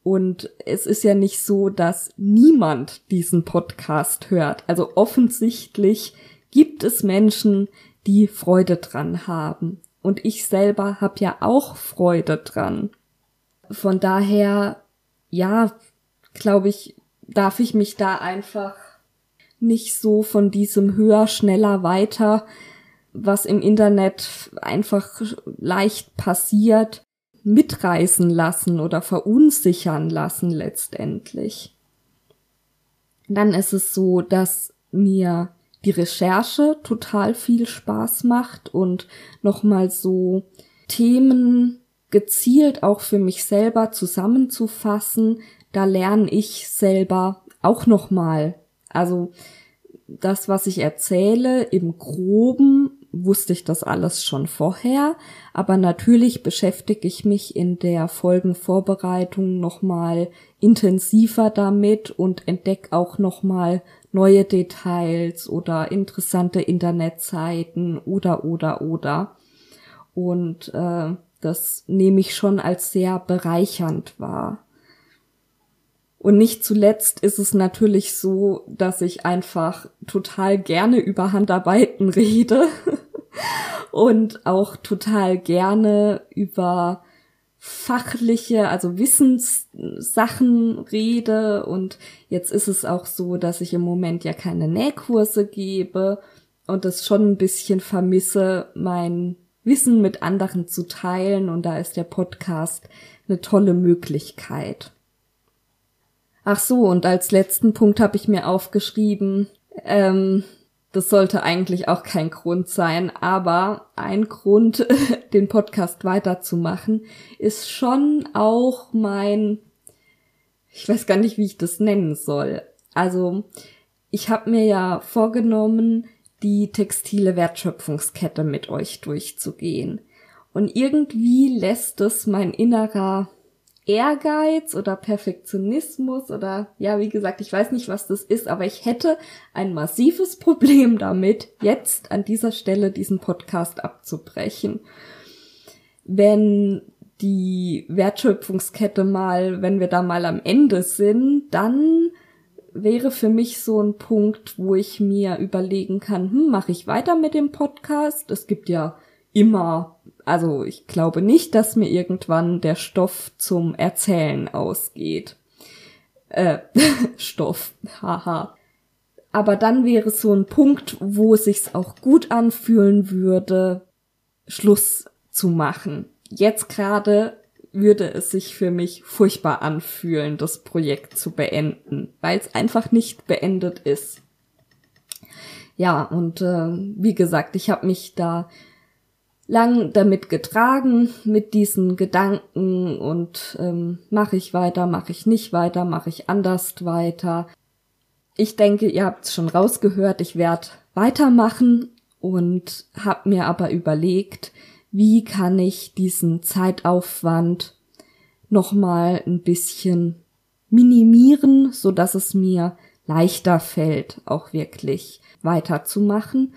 Und es ist ja nicht so, dass niemand diesen Podcast hört. Also offensichtlich gibt es Menschen, die Freude dran haben. Und ich selber habe ja auch Freude dran. Von daher, ja, glaube ich, darf ich mich da einfach nicht so von diesem höher, schneller, weiter, was im Internet einfach leicht passiert, mitreißen lassen oder verunsichern lassen letztendlich. Dann ist es so, dass mir die Recherche total viel Spaß macht und nochmal so Themen gezielt auch für mich selber zusammenzufassen, da lerne ich selber auch nochmal also das, was ich erzähle, im groben wusste ich das alles schon vorher, aber natürlich beschäftige ich mich in der Folgenvorbereitung nochmal intensiver damit und entdecke auch nochmal neue Details oder interessante Internetseiten oder oder oder. Und äh, das nehme ich schon als sehr bereichernd wahr. Und nicht zuletzt ist es natürlich so, dass ich einfach total gerne über Handarbeiten rede und auch total gerne über fachliche, also Wissenssachen rede. Und jetzt ist es auch so, dass ich im Moment ja keine Nähkurse gebe und es schon ein bisschen vermisse, mein Wissen mit anderen zu teilen. Und da ist der Podcast eine tolle Möglichkeit. Ach so, und als letzten Punkt habe ich mir aufgeschrieben, ähm, das sollte eigentlich auch kein Grund sein, aber ein Grund, den Podcast weiterzumachen, ist schon auch mein, ich weiß gar nicht, wie ich das nennen soll. Also, ich habe mir ja vorgenommen, die textile Wertschöpfungskette mit euch durchzugehen. Und irgendwie lässt es mein innerer Ehrgeiz oder Perfektionismus oder ja, wie gesagt, ich weiß nicht, was das ist, aber ich hätte ein massives Problem damit, jetzt an dieser Stelle diesen Podcast abzubrechen. Wenn die Wertschöpfungskette mal, wenn wir da mal am Ende sind, dann wäre für mich so ein Punkt, wo ich mir überlegen kann, hm, mache ich weiter mit dem Podcast? Es gibt ja immer, also ich glaube nicht, dass mir irgendwann der Stoff zum Erzählen ausgeht. Äh, Stoff, haha. Aber dann wäre so ein Punkt, wo es sich auch gut anfühlen würde, Schluss zu machen. Jetzt gerade würde es sich für mich furchtbar anfühlen, das Projekt zu beenden, weil es einfach nicht beendet ist. Ja, und äh, wie gesagt, ich habe mich da lang damit getragen, mit diesen Gedanken und ähm, mache ich weiter, mache ich nicht weiter, mache ich anders weiter. Ich denke, ihr habt es schon rausgehört, ich werde weitermachen und habe mir aber überlegt, wie kann ich diesen Zeitaufwand nochmal ein bisschen minimieren, so dass es mir leichter fällt, auch wirklich weiterzumachen.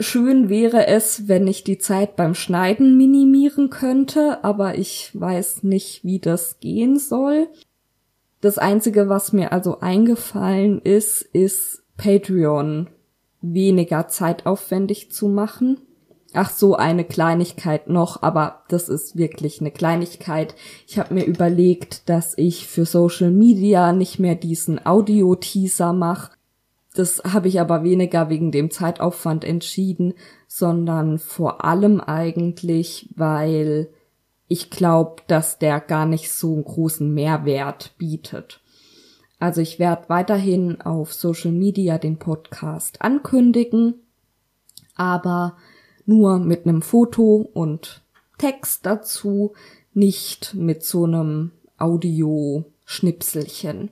Schön wäre es, wenn ich die Zeit beim Schneiden minimieren könnte, aber ich weiß nicht, wie das gehen soll. Das Einzige, was mir also eingefallen ist, ist Patreon weniger zeitaufwendig zu machen. Ach so, eine Kleinigkeit noch, aber das ist wirklich eine Kleinigkeit. Ich habe mir überlegt, dass ich für Social Media nicht mehr diesen Audio-Teaser mache. Das habe ich aber weniger wegen dem Zeitaufwand entschieden, sondern vor allem eigentlich, weil ich glaube, dass der gar nicht so einen großen Mehrwert bietet. Also ich werde weiterhin auf Social Media den Podcast ankündigen, aber nur mit einem Foto und Text dazu, nicht mit so einem Audio-Schnipselchen.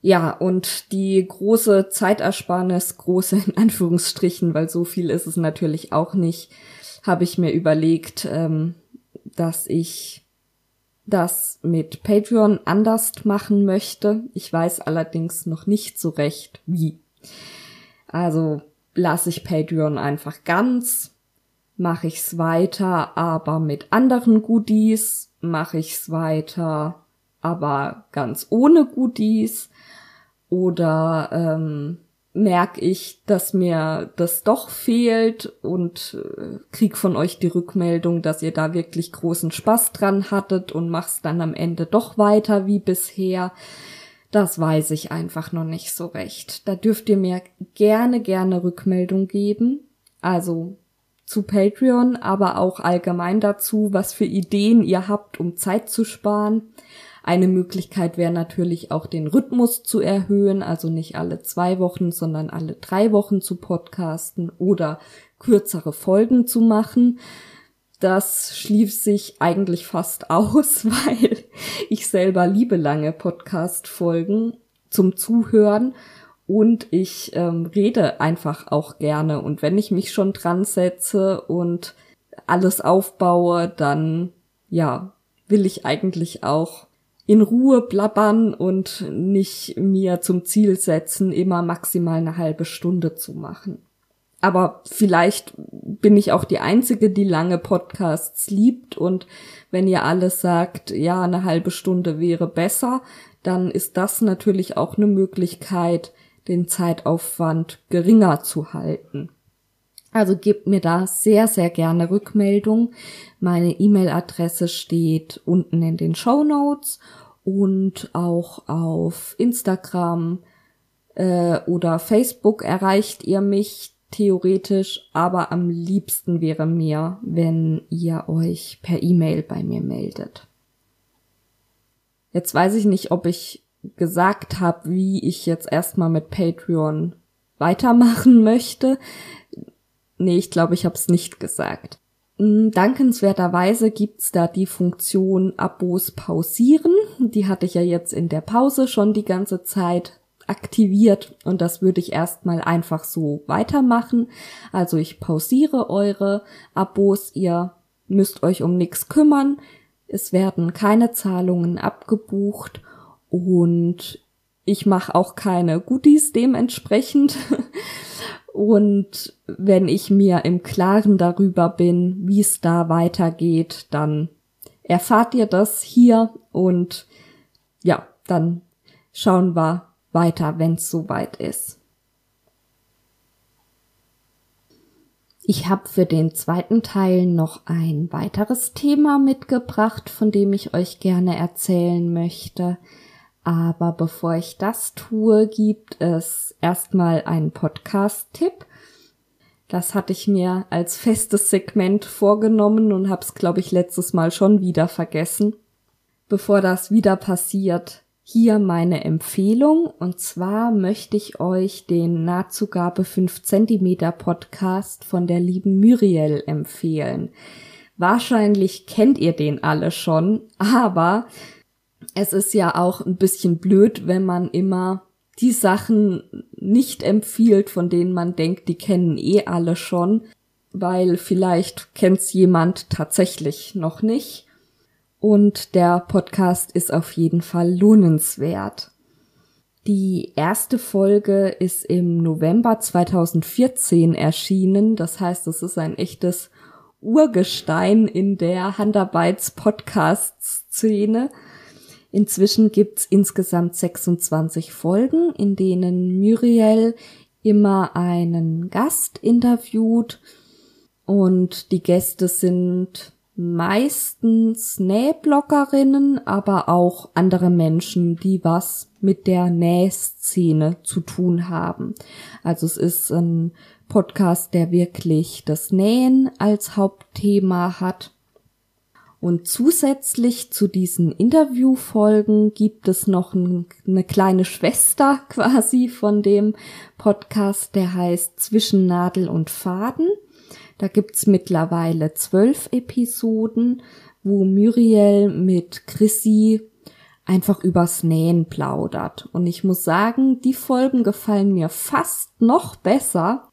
Ja, und die große Zeitersparnis, große in Anführungsstrichen, weil so viel ist es natürlich auch nicht, habe ich mir überlegt, ähm, dass ich das mit Patreon anders machen möchte. Ich weiß allerdings noch nicht so recht wie. Also lasse ich Patreon einfach ganz, mache ich's weiter, aber mit anderen Goodies, mache ich's weiter, aber ganz ohne Goodies oder ähm, merke ich, dass mir das doch fehlt und äh, krieg von euch die Rückmeldung, dass ihr da wirklich großen Spaß dran hattet und mach's dann am Ende doch weiter wie bisher. Das weiß ich einfach noch nicht so recht. Da dürft ihr mir gerne, gerne Rückmeldung geben. Also zu Patreon, aber auch allgemein dazu, was für Ideen ihr habt, um Zeit zu sparen. Eine Möglichkeit wäre natürlich auch den Rhythmus zu erhöhen, also nicht alle zwei Wochen, sondern alle drei Wochen zu podcasten oder kürzere Folgen zu machen. Das schließt sich eigentlich fast aus, weil ich selber liebe lange Podcast-Folgen zum Zuhören und ich ähm, rede einfach auch gerne. Und wenn ich mich schon dran setze und alles aufbaue, dann ja, will ich eigentlich auch in Ruhe blabbern und nicht mir zum Ziel setzen, immer maximal eine halbe Stunde zu machen. Aber vielleicht bin ich auch die Einzige, die lange Podcasts liebt und wenn ihr alles sagt, ja, eine halbe Stunde wäre besser, dann ist das natürlich auch eine Möglichkeit, den Zeitaufwand geringer zu halten. Also gebt mir da sehr, sehr gerne Rückmeldung. Meine E-Mail-Adresse steht unten in den Show Notes und auch auf Instagram äh, oder Facebook erreicht ihr mich theoretisch, aber am liebsten wäre mir, wenn ihr euch per E-Mail bei mir meldet. Jetzt weiß ich nicht, ob ich gesagt habe, wie ich jetzt erstmal mit Patreon weitermachen möchte. Nee, ich glaube, ich habe es nicht gesagt. Hm, dankenswerterweise gibt's da die Funktion Abos pausieren. Die hatte ich ja jetzt in der Pause schon die ganze Zeit aktiviert und das würde ich erstmal einfach so weitermachen. Also ich pausiere eure Abos, ihr müsst euch um nichts kümmern. Es werden keine Zahlungen abgebucht und ich mache auch keine Goodies dementsprechend. Und wenn ich mir im Klaren darüber bin, wie es da weitergeht, dann erfahrt ihr das hier und ja, dann schauen wir weiter, wenn es soweit ist. Ich habe für den zweiten Teil noch ein weiteres Thema mitgebracht, von dem ich euch gerne erzählen möchte. Aber bevor ich das tue, gibt es erstmal einen Podcast-Tipp. Das hatte ich mir als festes Segment vorgenommen und habe es, glaube ich, letztes Mal schon wieder vergessen. Bevor das wieder passiert, hier meine Empfehlung. Und zwar möchte ich euch den Nahtzugabe 5 cm Podcast von der lieben Muriel empfehlen. Wahrscheinlich kennt ihr den alle schon, aber es ist ja auch ein bisschen blöd, wenn man immer die Sachen nicht empfiehlt, von denen man denkt, die kennen eh alle schon, weil vielleicht kennt's jemand tatsächlich noch nicht. Und der Podcast ist auf jeden Fall lohnenswert. Die erste Folge ist im November 2014 erschienen. Das heißt, es ist ein echtes Urgestein in der Handarbeits-Podcast-Szene. Inzwischen gibt's insgesamt 26 Folgen, in denen Muriel immer einen Gast interviewt Und die Gäste sind meistens Nähblockerinnen, aber auch andere Menschen, die was mit der Nähszene zu tun haben. Also es ist ein Podcast, der wirklich das Nähen als Hauptthema hat. Und zusätzlich zu diesen Interviewfolgen gibt es noch eine kleine Schwester quasi von dem Podcast, der heißt Zwischen Nadel und Faden. Da gibt's mittlerweile zwölf Episoden, wo Muriel mit Chrissy einfach übers Nähen plaudert. Und ich muss sagen, die Folgen gefallen mir fast noch besser,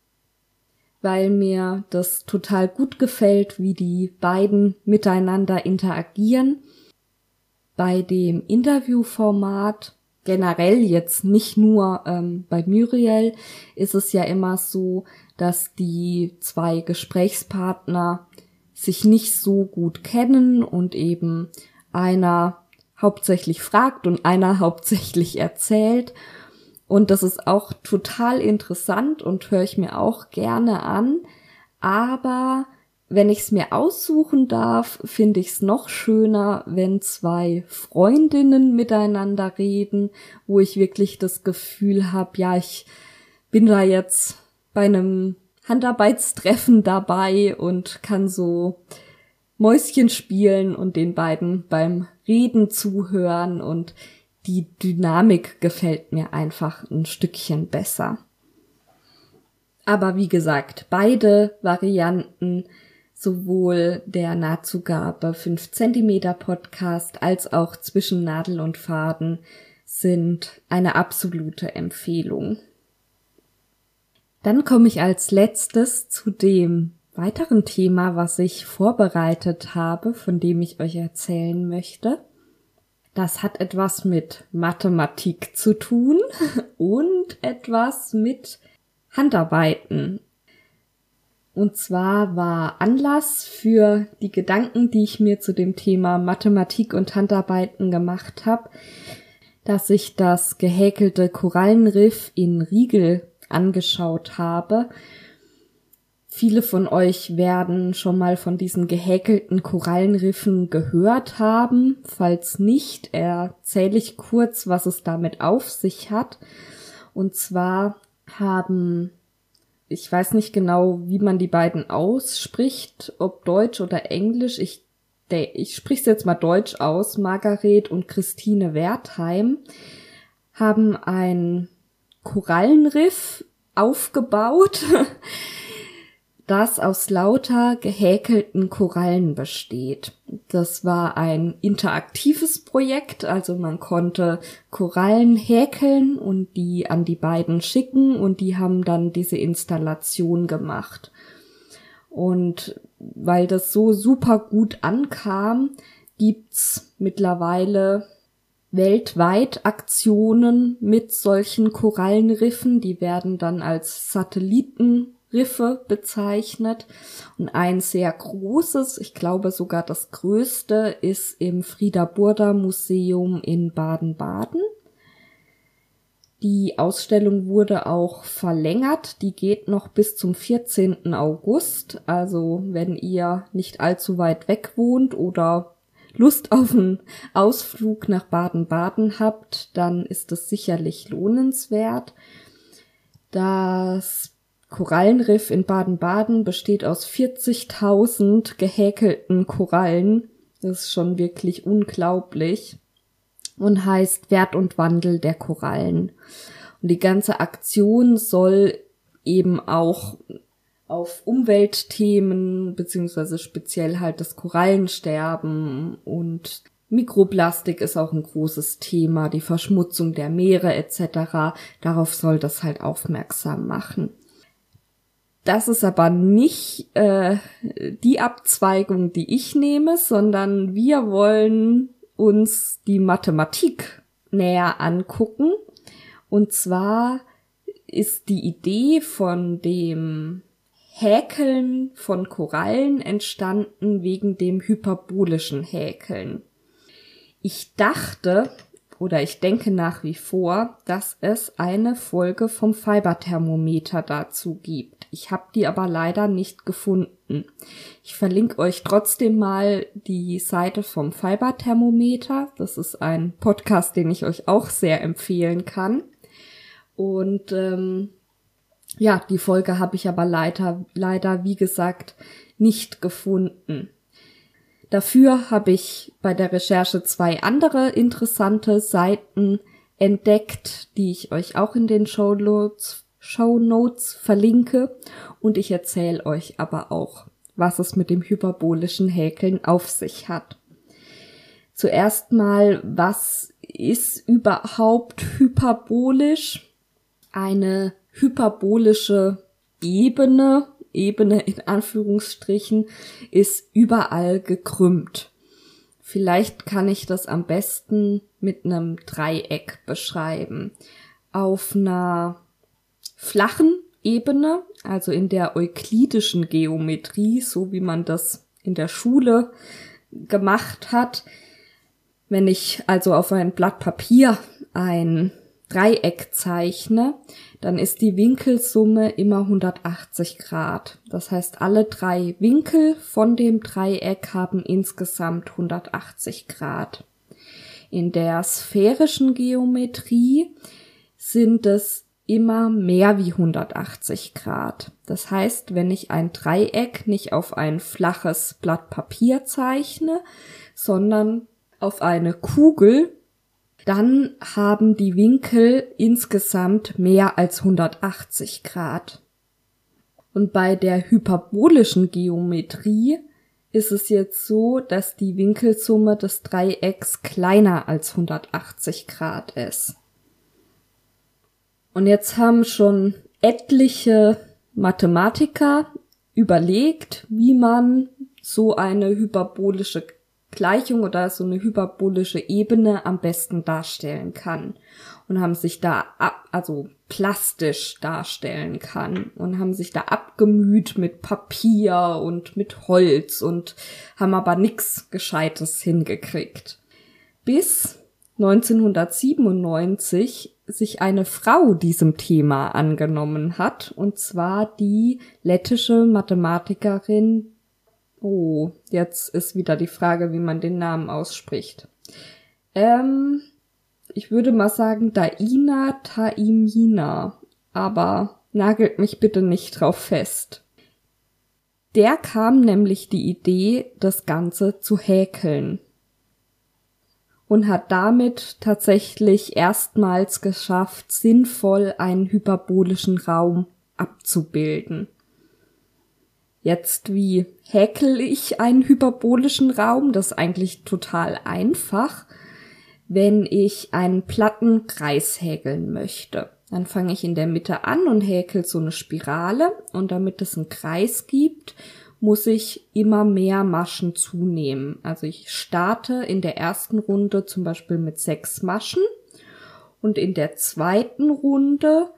weil mir das total gut gefällt, wie die beiden miteinander interagieren. Bei dem Interviewformat generell jetzt nicht nur ähm, bei Muriel ist es ja immer so, dass die zwei Gesprächspartner sich nicht so gut kennen und eben einer hauptsächlich fragt und einer hauptsächlich erzählt. Und das ist auch total interessant und höre ich mir auch gerne an. Aber wenn ich es mir aussuchen darf, finde ich es noch schöner, wenn zwei Freundinnen miteinander reden, wo ich wirklich das Gefühl habe, ja, ich bin da jetzt bei einem Handarbeitstreffen dabei und kann so Mäuschen spielen und den beiden beim Reden zuhören und die Dynamik gefällt mir einfach ein Stückchen besser. Aber wie gesagt, beide Varianten, sowohl der Nahtzugabe 5 cm Podcast als auch zwischen Nadel und Faden, sind eine absolute Empfehlung. Dann komme ich als letztes zu dem weiteren Thema, was ich vorbereitet habe, von dem ich euch erzählen möchte. Das hat etwas mit Mathematik zu tun und etwas mit Handarbeiten. Und zwar war Anlass für die Gedanken, die ich mir zu dem Thema Mathematik und Handarbeiten gemacht habe, dass ich das gehäkelte Korallenriff in Riegel angeschaut habe. Viele von euch werden schon mal von diesen gehäkelten Korallenriffen gehört haben. Falls nicht, erzähle ich kurz, was es damit auf sich hat. Und zwar haben, ich weiß nicht genau, wie man die beiden ausspricht, ob Deutsch oder Englisch. Ich, ich sprich's jetzt mal Deutsch aus. Margaret und Christine Wertheim haben ein Korallenriff aufgebaut, das aus lauter gehäkelten Korallen besteht. Das war ein interaktives Projekt, also man konnte Korallen häkeln und die an die beiden schicken und die haben dann diese Installation gemacht. Und weil das so super gut ankam, gibt's mittlerweile weltweit Aktionen mit solchen Korallenriffen. Die werden dann als Satellitenriffe bezeichnet. Und ein sehr großes, ich glaube sogar das größte, ist im Frieda Burda Museum in Baden-Baden. Die Ausstellung wurde auch verlängert. Die geht noch bis zum 14. August. Also wenn ihr nicht allzu weit weg wohnt oder Lust auf einen Ausflug nach Baden-Baden habt, dann ist es sicherlich lohnenswert. Das Korallenriff in Baden-Baden besteht aus 40.000 gehäkelten Korallen. Das ist schon wirklich unglaublich und heißt Wert und Wandel der Korallen. Und die ganze Aktion soll eben auch auf Umweltthemen, beziehungsweise speziell halt das Korallensterben und Mikroplastik ist auch ein großes Thema, die Verschmutzung der Meere etc. Darauf soll das halt aufmerksam machen. Das ist aber nicht äh, die Abzweigung, die ich nehme, sondern wir wollen uns die Mathematik näher angucken. Und zwar ist die Idee von dem Häkeln von Korallen entstanden wegen dem hyperbolischen Häkeln. Ich dachte oder ich denke nach wie vor, dass es eine Folge vom Fiberthermometer dazu gibt. Ich habe die aber leider nicht gefunden. Ich verlinke euch trotzdem mal die Seite vom Fiberthermometer. Das ist ein Podcast, den ich euch auch sehr empfehlen kann. Und ähm, ja, die Folge habe ich aber leider, leider, wie gesagt, nicht gefunden. Dafür habe ich bei der Recherche zwei andere interessante Seiten entdeckt, die ich euch auch in den Show Notes, Show Notes verlinke. Und ich erzähle euch aber auch, was es mit dem hyperbolischen Häkeln auf sich hat. Zuerst mal, was ist überhaupt hyperbolisch? Eine hyperbolische Ebene Ebene in Anführungsstrichen ist überall gekrümmt. Vielleicht kann ich das am besten mit einem Dreieck beschreiben. Auf einer flachen Ebene, also in der euklidischen Geometrie, so wie man das in der Schule gemacht hat, wenn ich also auf ein Blatt Papier ein Dreieck zeichne, dann ist die Winkelsumme immer 180 Grad. Das heißt, alle drei Winkel von dem Dreieck haben insgesamt 180 Grad. In der sphärischen Geometrie sind es immer mehr wie 180 Grad. Das heißt, wenn ich ein Dreieck nicht auf ein flaches Blatt Papier zeichne, sondern auf eine Kugel, dann haben die Winkel insgesamt mehr als 180 Grad. Und bei der hyperbolischen Geometrie ist es jetzt so, dass die Winkelsumme des Dreiecks kleiner als 180 Grad ist. Und jetzt haben schon etliche Mathematiker überlegt, wie man so eine hyperbolische Gleichung oder so eine hyperbolische Ebene am besten darstellen kann und haben sich da ab, also plastisch darstellen kann und haben sich da abgemüht mit Papier und mit Holz und haben aber nix Gescheites hingekriegt. Bis 1997 sich eine Frau diesem Thema angenommen hat, und zwar die lettische Mathematikerin Oh, jetzt ist wieder die Frage, wie man den Namen ausspricht. Ähm, ich würde mal sagen Daina Taimina, aber nagelt mich bitte nicht drauf fest. Der kam nämlich die Idee, das Ganze zu häkeln und hat damit tatsächlich erstmals geschafft, sinnvoll einen hyperbolischen Raum abzubilden. Jetzt wie häkel ich einen hyperbolischen Raum? Das ist eigentlich total einfach. Wenn ich einen platten Kreis häkeln möchte, dann fange ich in der Mitte an und häkel so eine Spirale und damit es einen Kreis gibt, muss ich immer mehr Maschen zunehmen. Also ich starte in der ersten Runde zum Beispiel mit sechs Maschen und in der zweiten Runde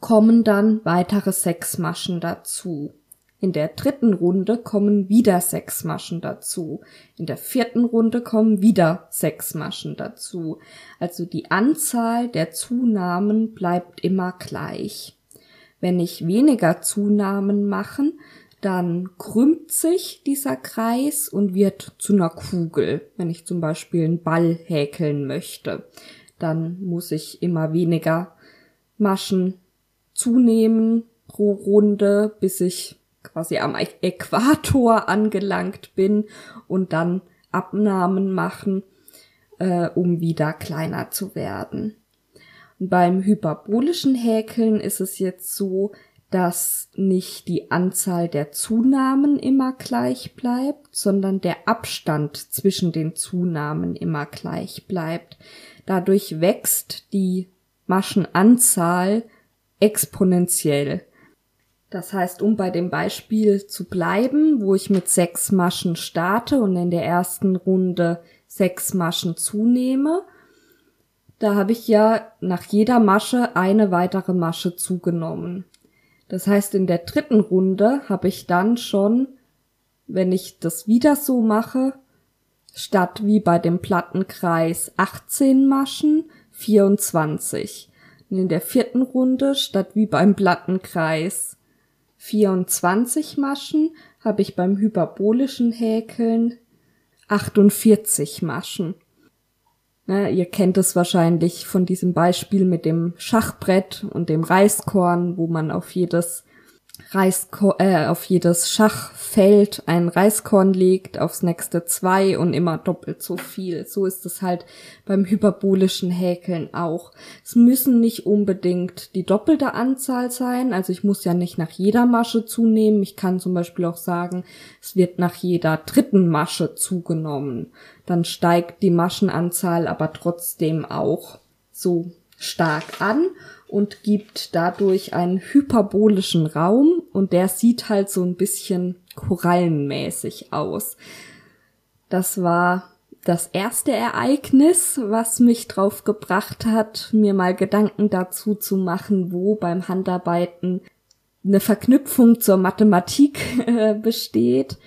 kommen dann weitere sechs Maschen dazu. In der dritten Runde kommen wieder sechs Maschen dazu. In der vierten Runde kommen wieder sechs Maschen dazu. Also die Anzahl der Zunahmen bleibt immer gleich. Wenn ich weniger Zunahmen machen, dann krümmt sich dieser Kreis und wird zu einer Kugel. Wenn ich zum Beispiel einen Ball häkeln möchte, dann muss ich immer weniger Maschen zunehmen pro Runde, bis ich quasi am Äquator angelangt bin und dann Abnahmen machen, äh, um wieder kleiner zu werden. Und beim hyperbolischen Häkeln ist es jetzt so, dass nicht die Anzahl der Zunahmen immer gleich bleibt, sondern der Abstand zwischen den Zunahmen immer gleich bleibt. Dadurch wächst die Maschenanzahl exponentiell. Das heißt, um bei dem Beispiel zu bleiben, wo ich mit sechs Maschen starte und in der ersten Runde sechs Maschen zunehme, da habe ich ja nach jeder Masche eine weitere Masche zugenommen. Das heißt, in der dritten Runde habe ich dann schon, wenn ich das wieder so mache, statt wie bei dem Plattenkreis 18 Maschen 24. Und in der vierten Runde statt wie beim Plattenkreis 24 Maschen habe ich beim hyperbolischen Häkeln 48 Maschen. Na, ihr kennt es wahrscheinlich von diesem Beispiel mit dem Schachbrett und dem Reiskorn, wo man auf jedes Reiskorn, äh, auf jedes Schachfeld ein Reiskorn legt, aufs nächste zwei und immer doppelt so viel. So ist es halt beim hyperbolischen Häkeln auch. Es müssen nicht unbedingt die doppelte Anzahl sein, also ich muss ja nicht nach jeder Masche zunehmen. Ich kann zum Beispiel auch sagen, es wird nach jeder dritten Masche zugenommen. Dann steigt die Maschenanzahl aber trotzdem auch so stark an und gibt dadurch einen hyperbolischen Raum und der sieht halt so ein bisschen korallenmäßig aus. Das war das erste Ereignis, was mich drauf gebracht hat, mir mal Gedanken dazu zu machen, wo beim Handarbeiten eine Verknüpfung zur Mathematik äh, besteht.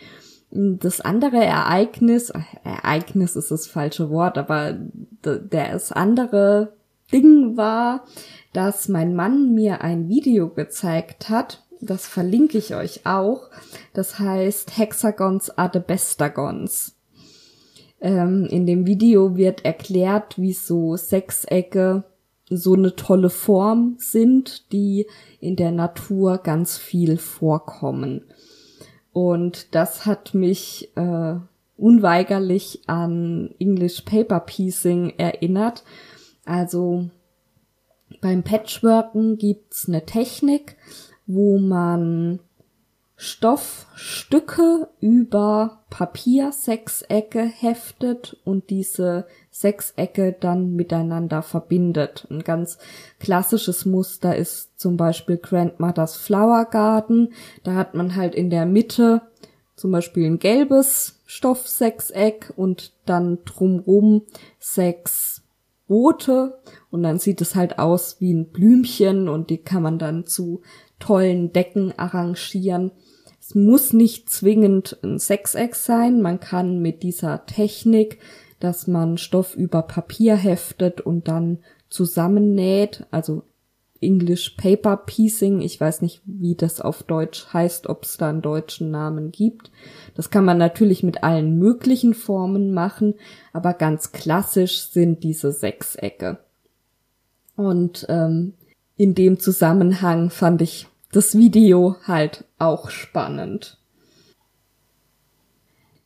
Das andere Ereignis, Ereignis ist das falsche Wort, aber das andere Ding war, dass mein Mann mir ein Video gezeigt hat. Das verlinke ich euch auch. Das heißt Hexagons are the bestagons. Ähm, in dem Video wird erklärt, wieso Sechsecke so eine tolle Form sind, die in der Natur ganz viel vorkommen. Und das hat mich äh, unweigerlich an English Paper Piecing erinnert. Also beim Patchworken gibt's eine Technik, wo man Stoffstücke über Papiersechsecke heftet und diese Sechsecke dann miteinander verbindet. Ein ganz klassisches Muster ist zum Beispiel Grandmother's Flower Garden. Da hat man halt in der Mitte zum Beispiel ein gelbes Stoffsechseck und dann drumrum sechs rote und dann sieht es halt aus wie ein Blümchen und die kann man dann zu tollen Decken arrangieren. Es muss nicht zwingend ein Sechseck sein, man kann mit dieser Technik, dass man Stoff über Papier heftet und dann zusammennäht, also English Paper Piecing. Ich weiß nicht, wie das auf Deutsch heißt, ob es da einen deutschen Namen gibt. Das kann man natürlich mit allen möglichen Formen machen, aber ganz klassisch sind diese Sechsecke. Und ähm, in dem Zusammenhang fand ich das Video halt auch spannend.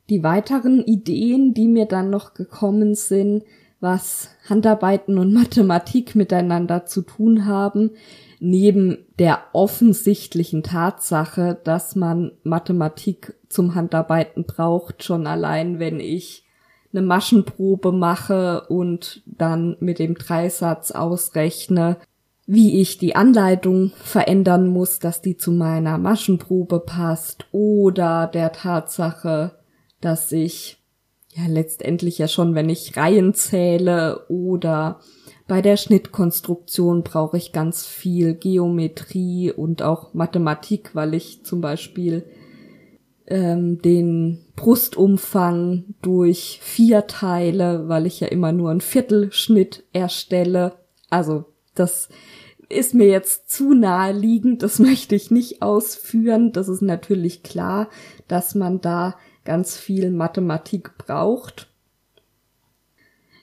Die weiteren Ideen, die mir dann noch gekommen sind, was Handarbeiten und Mathematik miteinander zu tun haben, neben der offensichtlichen Tatsache, dass man Mathematik zum Handarbeiten braucht, schon allein, wenn ich eine Maschenprobe mache und dann mit dem Dreisatz ausrechne, wie ich die Anleitung verändern muss, dass die zu meiner Maschenprobe passt oder der Tatsache, dass ich ja letztendlich ja schon, wenn ich Reihen zähle oder bei der Schnittkonstruktion brauche ich ganz viel Geometrie und auch Mathematik, weil ich zum Beispiel ähm, den Brustumfang durch vier Teile, weil ich ja immer nur einen Viertelschnitt erstelle. Also das ist mir jetzt zu naheliegend, das möchte ich nicht ausführen. Das ist natürlich klar, dass man da ganz viel Mathematik braucht.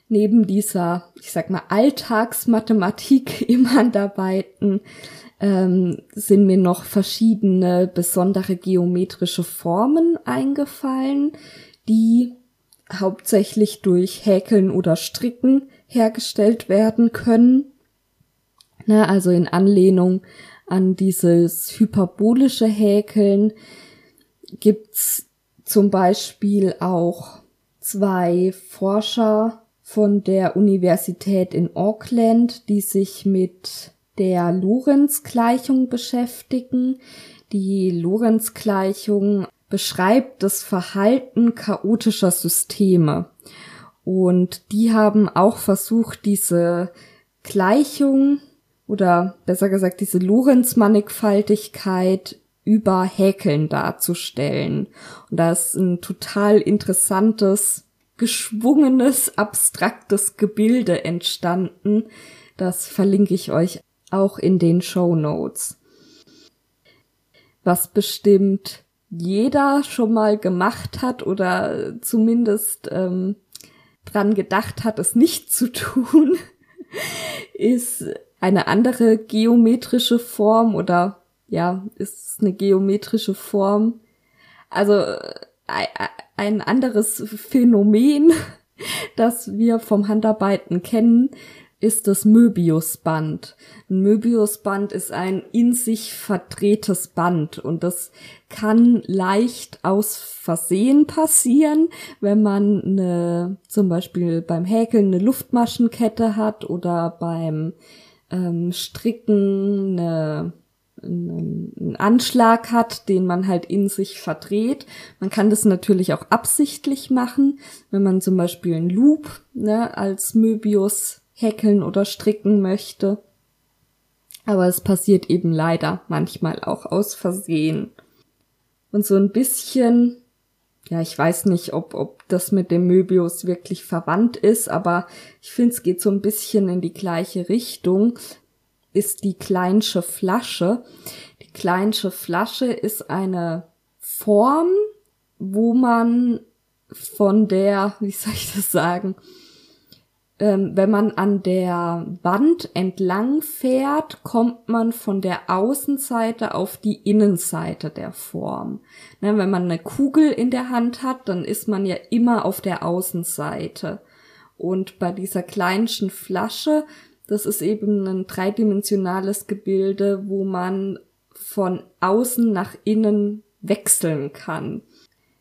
Neben dieser, ich sag mal, Alltagsmathematik im Handarbeiten ähm, sind mir noch verschiedene besondere geometrische Formen eingefallen, die hauptsächlich durch Häkeln oder Stricken hergestellt werden können. Na, also in Anlehnung an dieses hyperbolische Häkeln gibt's zum Beispiel auch zwei Forscher von der Universität in Auckland, die sich mit der Lorenz-Gleichung beschäftigen. Die Lorenz-Gleichung beschreibt das Verhalten chaotischer Systeme. Und die haben auch versucht, diese Gleichung oder besser gesagt diese Lorenz-Mannigfaltigkeit über Häkeln darzustellen. Und da ist ein total interessantes geschwungenes, abstraktes Gebilde entstanden. Das verlinke ich euch auch in den Show Notes. Was bestimmt jeder schon mal gemacht hat oder zumindest ähm, dran gedacht hat, es nicht zu tun, ist eine andere geometrische Form oder ja, ist eine geometrische Form. Also äh, ein anderes Phänomen, das wir vom Handarbeiten kennen, ist das Möbiusband. Ein Möbiusband ist ein in sich verdrehtes Band und das kann leicht aus Versehen passieren, wenn man eine, zum Beispiel beim Häkeln eine Luftmaschenkette hat oder beim ähm, Stricken eine einen Anschlag hat, den man halt in sich verdreht. Man kann das natürlich auch absichtlich machen, wenn man zum Beispiel einen Loop ne, als Möbius häkeln oder stricken möchte. Aber es passiert eben leider manchmal auch aus Versehen. Und so ein bisschen, ja, ich weiß nicht, ob, ob das mit dem Möbius wirklich verwandt ist, aber ich finde, es geht so ein bisschen in die gleiche Richtung, ist die Kleinsche Flasche. Die Kleinsche Flasche ist eine Form, wo man von der, wie soll ich das sagen, ähm, wenn man an der Wand entlang fährt, kommt man von der Außenseite auf die Innenseite der Form. Ne, wenn man eine Kugel in der Hand hat, dann ist man ja immer auf der Außenseite. Und bei dieser kleinsten Flasche, das ist eben ein dreidimensionales Gebilde, wo man von außen nach innen wechseln kann.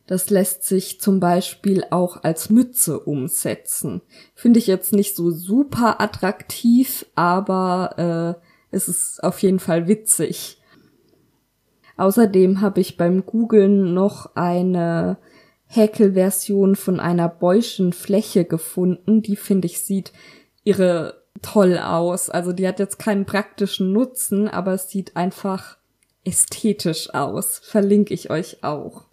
Das lässt sich zum Beispiel auch als Mütze umsetzen. Finde ich jetzt nicht so super attraktiv, aber äh, es ist auf jeden Fall witzig. Außerdem habe ich beim Googlen noch eine Häkelversion von einer Bäuschen Fläche gefunden. Die finde ich sieht irre toll aus. Also die hat jetzt keinen praktischen Nutzen, aber es sieht einfach ästhetisch aus. Verlinke ich euch auch.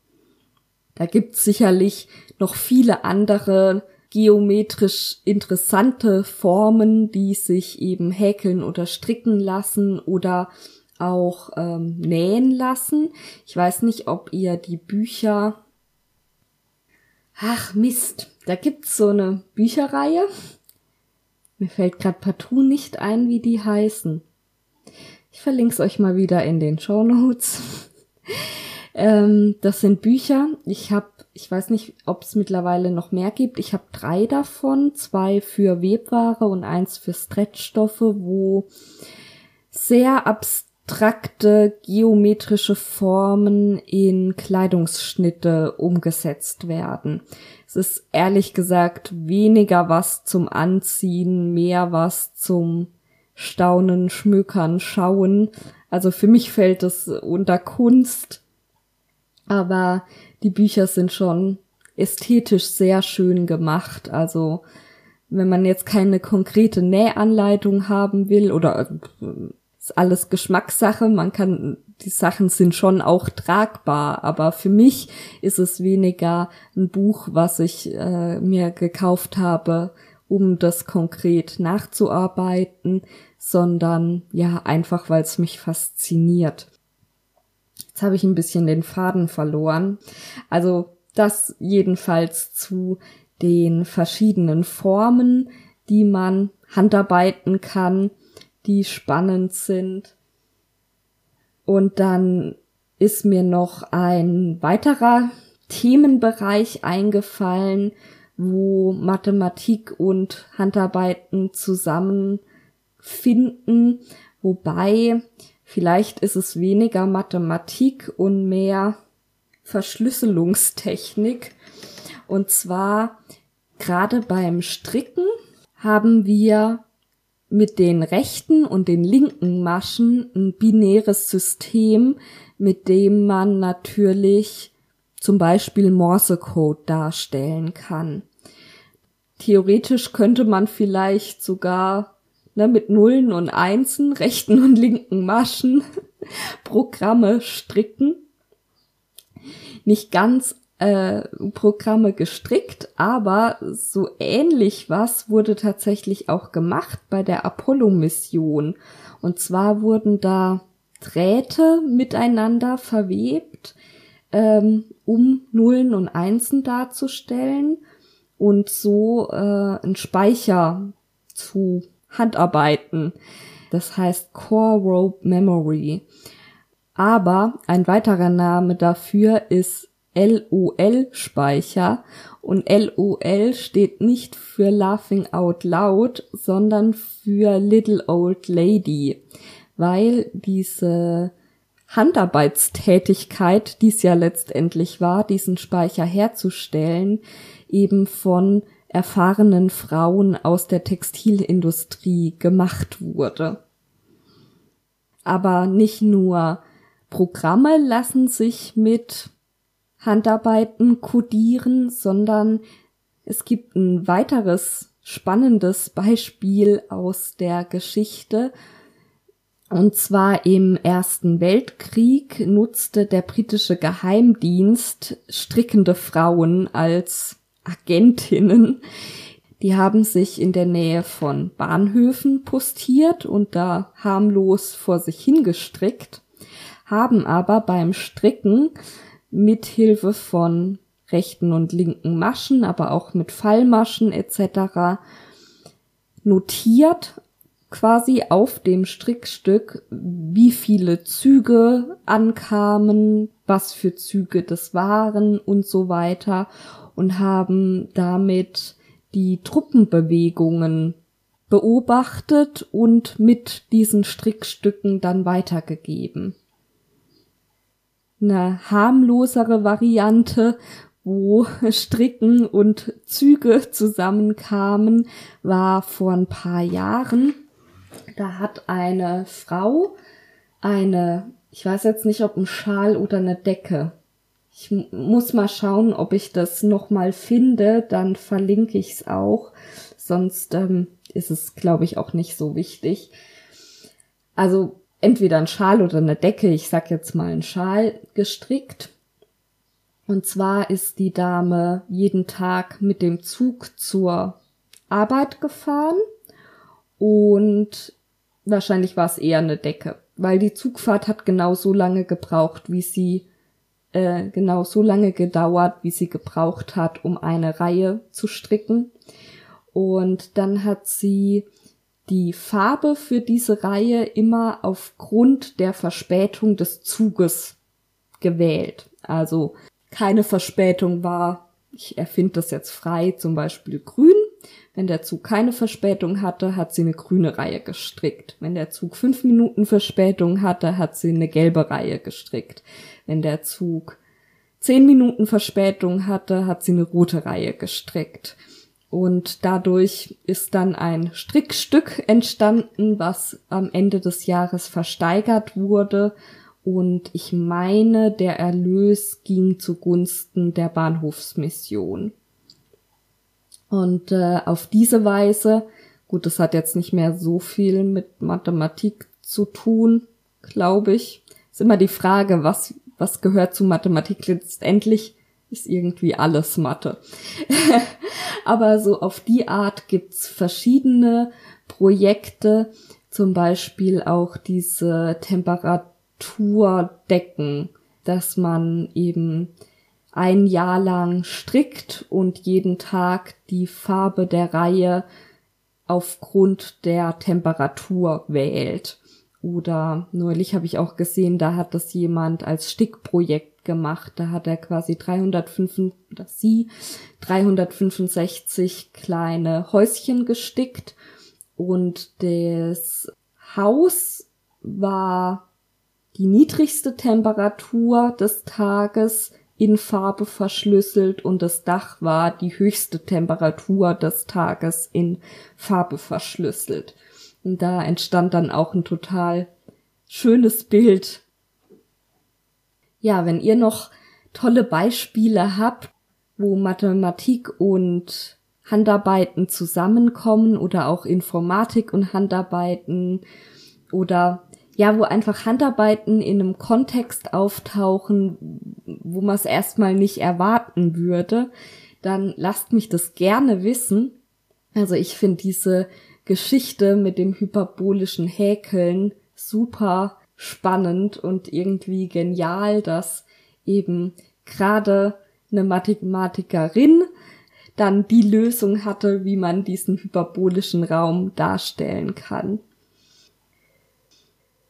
Da gibt's sicherlich noch viele andere geometrisch interessante Formen, die sich eben häkeln oder stricken lassen oder auch ähm, nähen lassen. Ich weiß nicht, ob ihr die Bücher. Ach Mist, da gibt's so eine Bücherreihe. Mir fällt gerade partout nicht ein, wie die heißen. Ich verlink's euch mal wieder in den Show Notes. Ähm, das sind Bücher. Ich habe, ich weiß nicht, ob es mittlerweile noch mehr gibt. Ich habe drei davon, zwei für Webware und eins für Stretchstoffe, wo sehr abstrakte geometrische Formen in Kleidungsschnitte umgesetzt werden. Es ist ehrlich gesagt weniger was zum Anziehen, mehr was zum Staunen, Schmökern, Schauen. Also für mich fällt es unter Kunst aber die Bücher sind schon ästhetisch sehr schön gemacht. Also wenn man jetzt keine konkrete Nähanleitung haben will oder äh, ist alles Geschmackssache, man kann die Sachen sind schon auch tragbar, aber für mich ist es weniger ein Buch, was ich äh, mir gekauft habe, um das konkret nachzuarbeiten, sondern ja einfach, weil es mich fasziniert. Jetzt habe ich ein bisschen den Faden verloren. Also das jedenfalls zu den verschiedenen Formen, die man handarbeiten kann, die spannend sind. Und dann ist mir noch ein weiterer Themenbereich eingefallen, wo Mathematik und Handarbeiten zusammenfinden, wobei Vielleicht ist es weniger Mathematik und mehr Verschlüsselungstechnik. Und zwar gerade beim Stricken haben wir mit den rechten und den linken Maschen ein binäres System, mit dem man natürlich zum Beispiel Morsecode darstellen kann. Theoretisch könnte man vielleicht sogar ne, mit Nullen und Einsen, rechten und linken Maschen Programme stricken. Nicht ganz äh, Programme gestrickt, aber so ähnlich was wurde tatsächlich auch gemacht bei der Apollo-Mission. Und zwar wurden da Drähte miteinander verwebt, ähm, um Nullen und Einsen darzustellen und so äh, einen Speicher zu handarbeiten. Das heißt Core Rope Memory. Aber ein weiterer Name dafür ist LOL-Speicher und LOL steht nicht für Laughing Out Loud, sondern für Little Old Lady, weil diese Handarbeitstätigkeit, die es ja letztendlich war, diesen Speicher herzustellen, eben von erfahrenen Frauen aus der Textilindustrie gemacht wurde. Aber nicht nur Programme lassen sich mit Handarbeiten kodieren, sondern es gibt ein weiteres spannendes Beispiel aus der Geschichte. Und zwar im Ersten Weltkrieg nutzte der britische Geheimdienst strickende Frauen als Agentinnen. Die haben sich in der Nähe von Bahnhöfen postiert und da harmlos vor sich hingestrickt, haben aber beim Stricken mit Hilfe von rechten und linken Maschen, aber auch mit Fallmaschen etc. notiert quasi auf dem Strickstück, wie viele Züge ankamen, was für Züge das waren und so weiter und haben damit die Truppenbewegungen beobachtet und mit diesen Strickstücken dann weitergegeben eine harmlosere Variante, wo Stricken und Züge zusammenkamen, war vor ein paar Jahren. Da hat eine Frau eine, ich weiß jetzt nicht, ob ein Schal oder eine Decke. Ich muss mal schauen, ob ich das nochmal finde, dann verlinke ich es auch. Sonst ähm, ist es, glaube ich, auch nicht so wichtig. Also entweder ein Schal oder eine Decke, ich sag jetzt mal ein Schal, gestrickt. Und zwar ist die Dame jeden Tag mit dem Zug zur Arbeit gefahren und wahrscheinlich war es eher eine Decke, weil die Zugfahrt hat genau so lange gebraucht, wie sie äh, genau so lange gedauert, wie sie gebraucht hat, um eine Reihe zu stricken. Und dann hat sie die Farbe für diese Reihe immer aufgrund der Verspätung des Zuges gewählt. Also keine Verspätung war, ich erfinde das jetzt frei, zum Beispiel grün. Wenn der Zug keine Verspätung hatte, hat sie eine grüne Reihe gestrickt. Wenn der Zug fünf Minuten Verspätung hatte, hat sie eine gelbe Reihe gestrickt. Wenn der Zug zehn Minuten Verspätung hatte, hat sie eine rote Reihe gestrickt. Und dadurch ist dann ein Strickstück entstanden, was am Ende des Jahres versteigert wurde. Und ich meine, der Erlös ging zugunsten der Bahnhofsmission. Und äh, auf diese Weise, gut, das hat jetzt nicht mehr so viel mit Mathematik zu tun, glaube ich. Ist immer die Frage, was, was gehört zu Mathematik letztendlich? Ist irgendwie alles Mathe. Aber so auf die Art gibt's verschiedene Projekte, zum Beispiel auch diese Temperaturdecken, dass man eben ein Jahr lang strickt und jeden Tag die Farbe der Reihe aufgrund der Temperatur wählt. Oder neulich habe ich auch gesehen, da hat das jemand als Stickprojekt gemacht. Da hat er quasi 305, oder sie 365 kleine Häuschen gestickt und das Haus war die niedrigste Temperatur des Tages in Farbe verschlüsselt und das Dach war die höchste Temperatur des Tages in Farbe verschlüsselt. Und da entstand dann auch ein total schönes Bild ja, wenn ihr noch tolle Beispiele habt, wo Mathematik und Handarbeiten zusammenkommen oder auch Informatik und Handarbeiten oder ja, wo einfach Handarbeiten in einem Kontext auftauchen, wo man es erstmal nicht erwarten würde, dann lasst mich das gerne wissen. Also ich finde diese Geschichte mit dem hyperbolischen Häkeln super spannend und irgendwie genial, dass eben gerade eine Mathematikerin dann die Lösung hatte, wie man diesen hyperbolischen Raum darstellen kann.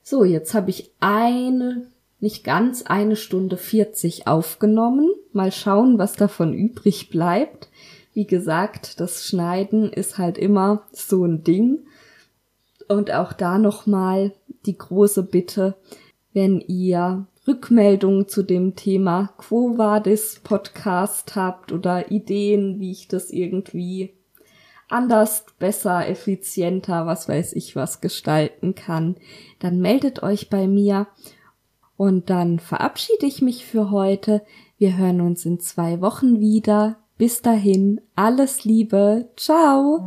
So, jetzt habe ich eine, nicht ganz eine Stunde 40 aufgenommen. Mal schauen, was davon übrig bleibt. Wie gesagt, das Schneiden ist halt immer so ein Ding. Und auch da nochmal die große Bitte, wenn ihr Rückmeldungen zu dem Thema Quo Vadis Podcast habt oder Ideen, wie ich das irgendwie anders, besser, effizienter, was weiß ich was gestalten kann, dann meldet euch bei mir und dann verabschiede ich mich für heute. Wir hören uns in zwei Wochen wieder. Bis dahin, alles Liebe. Ciao.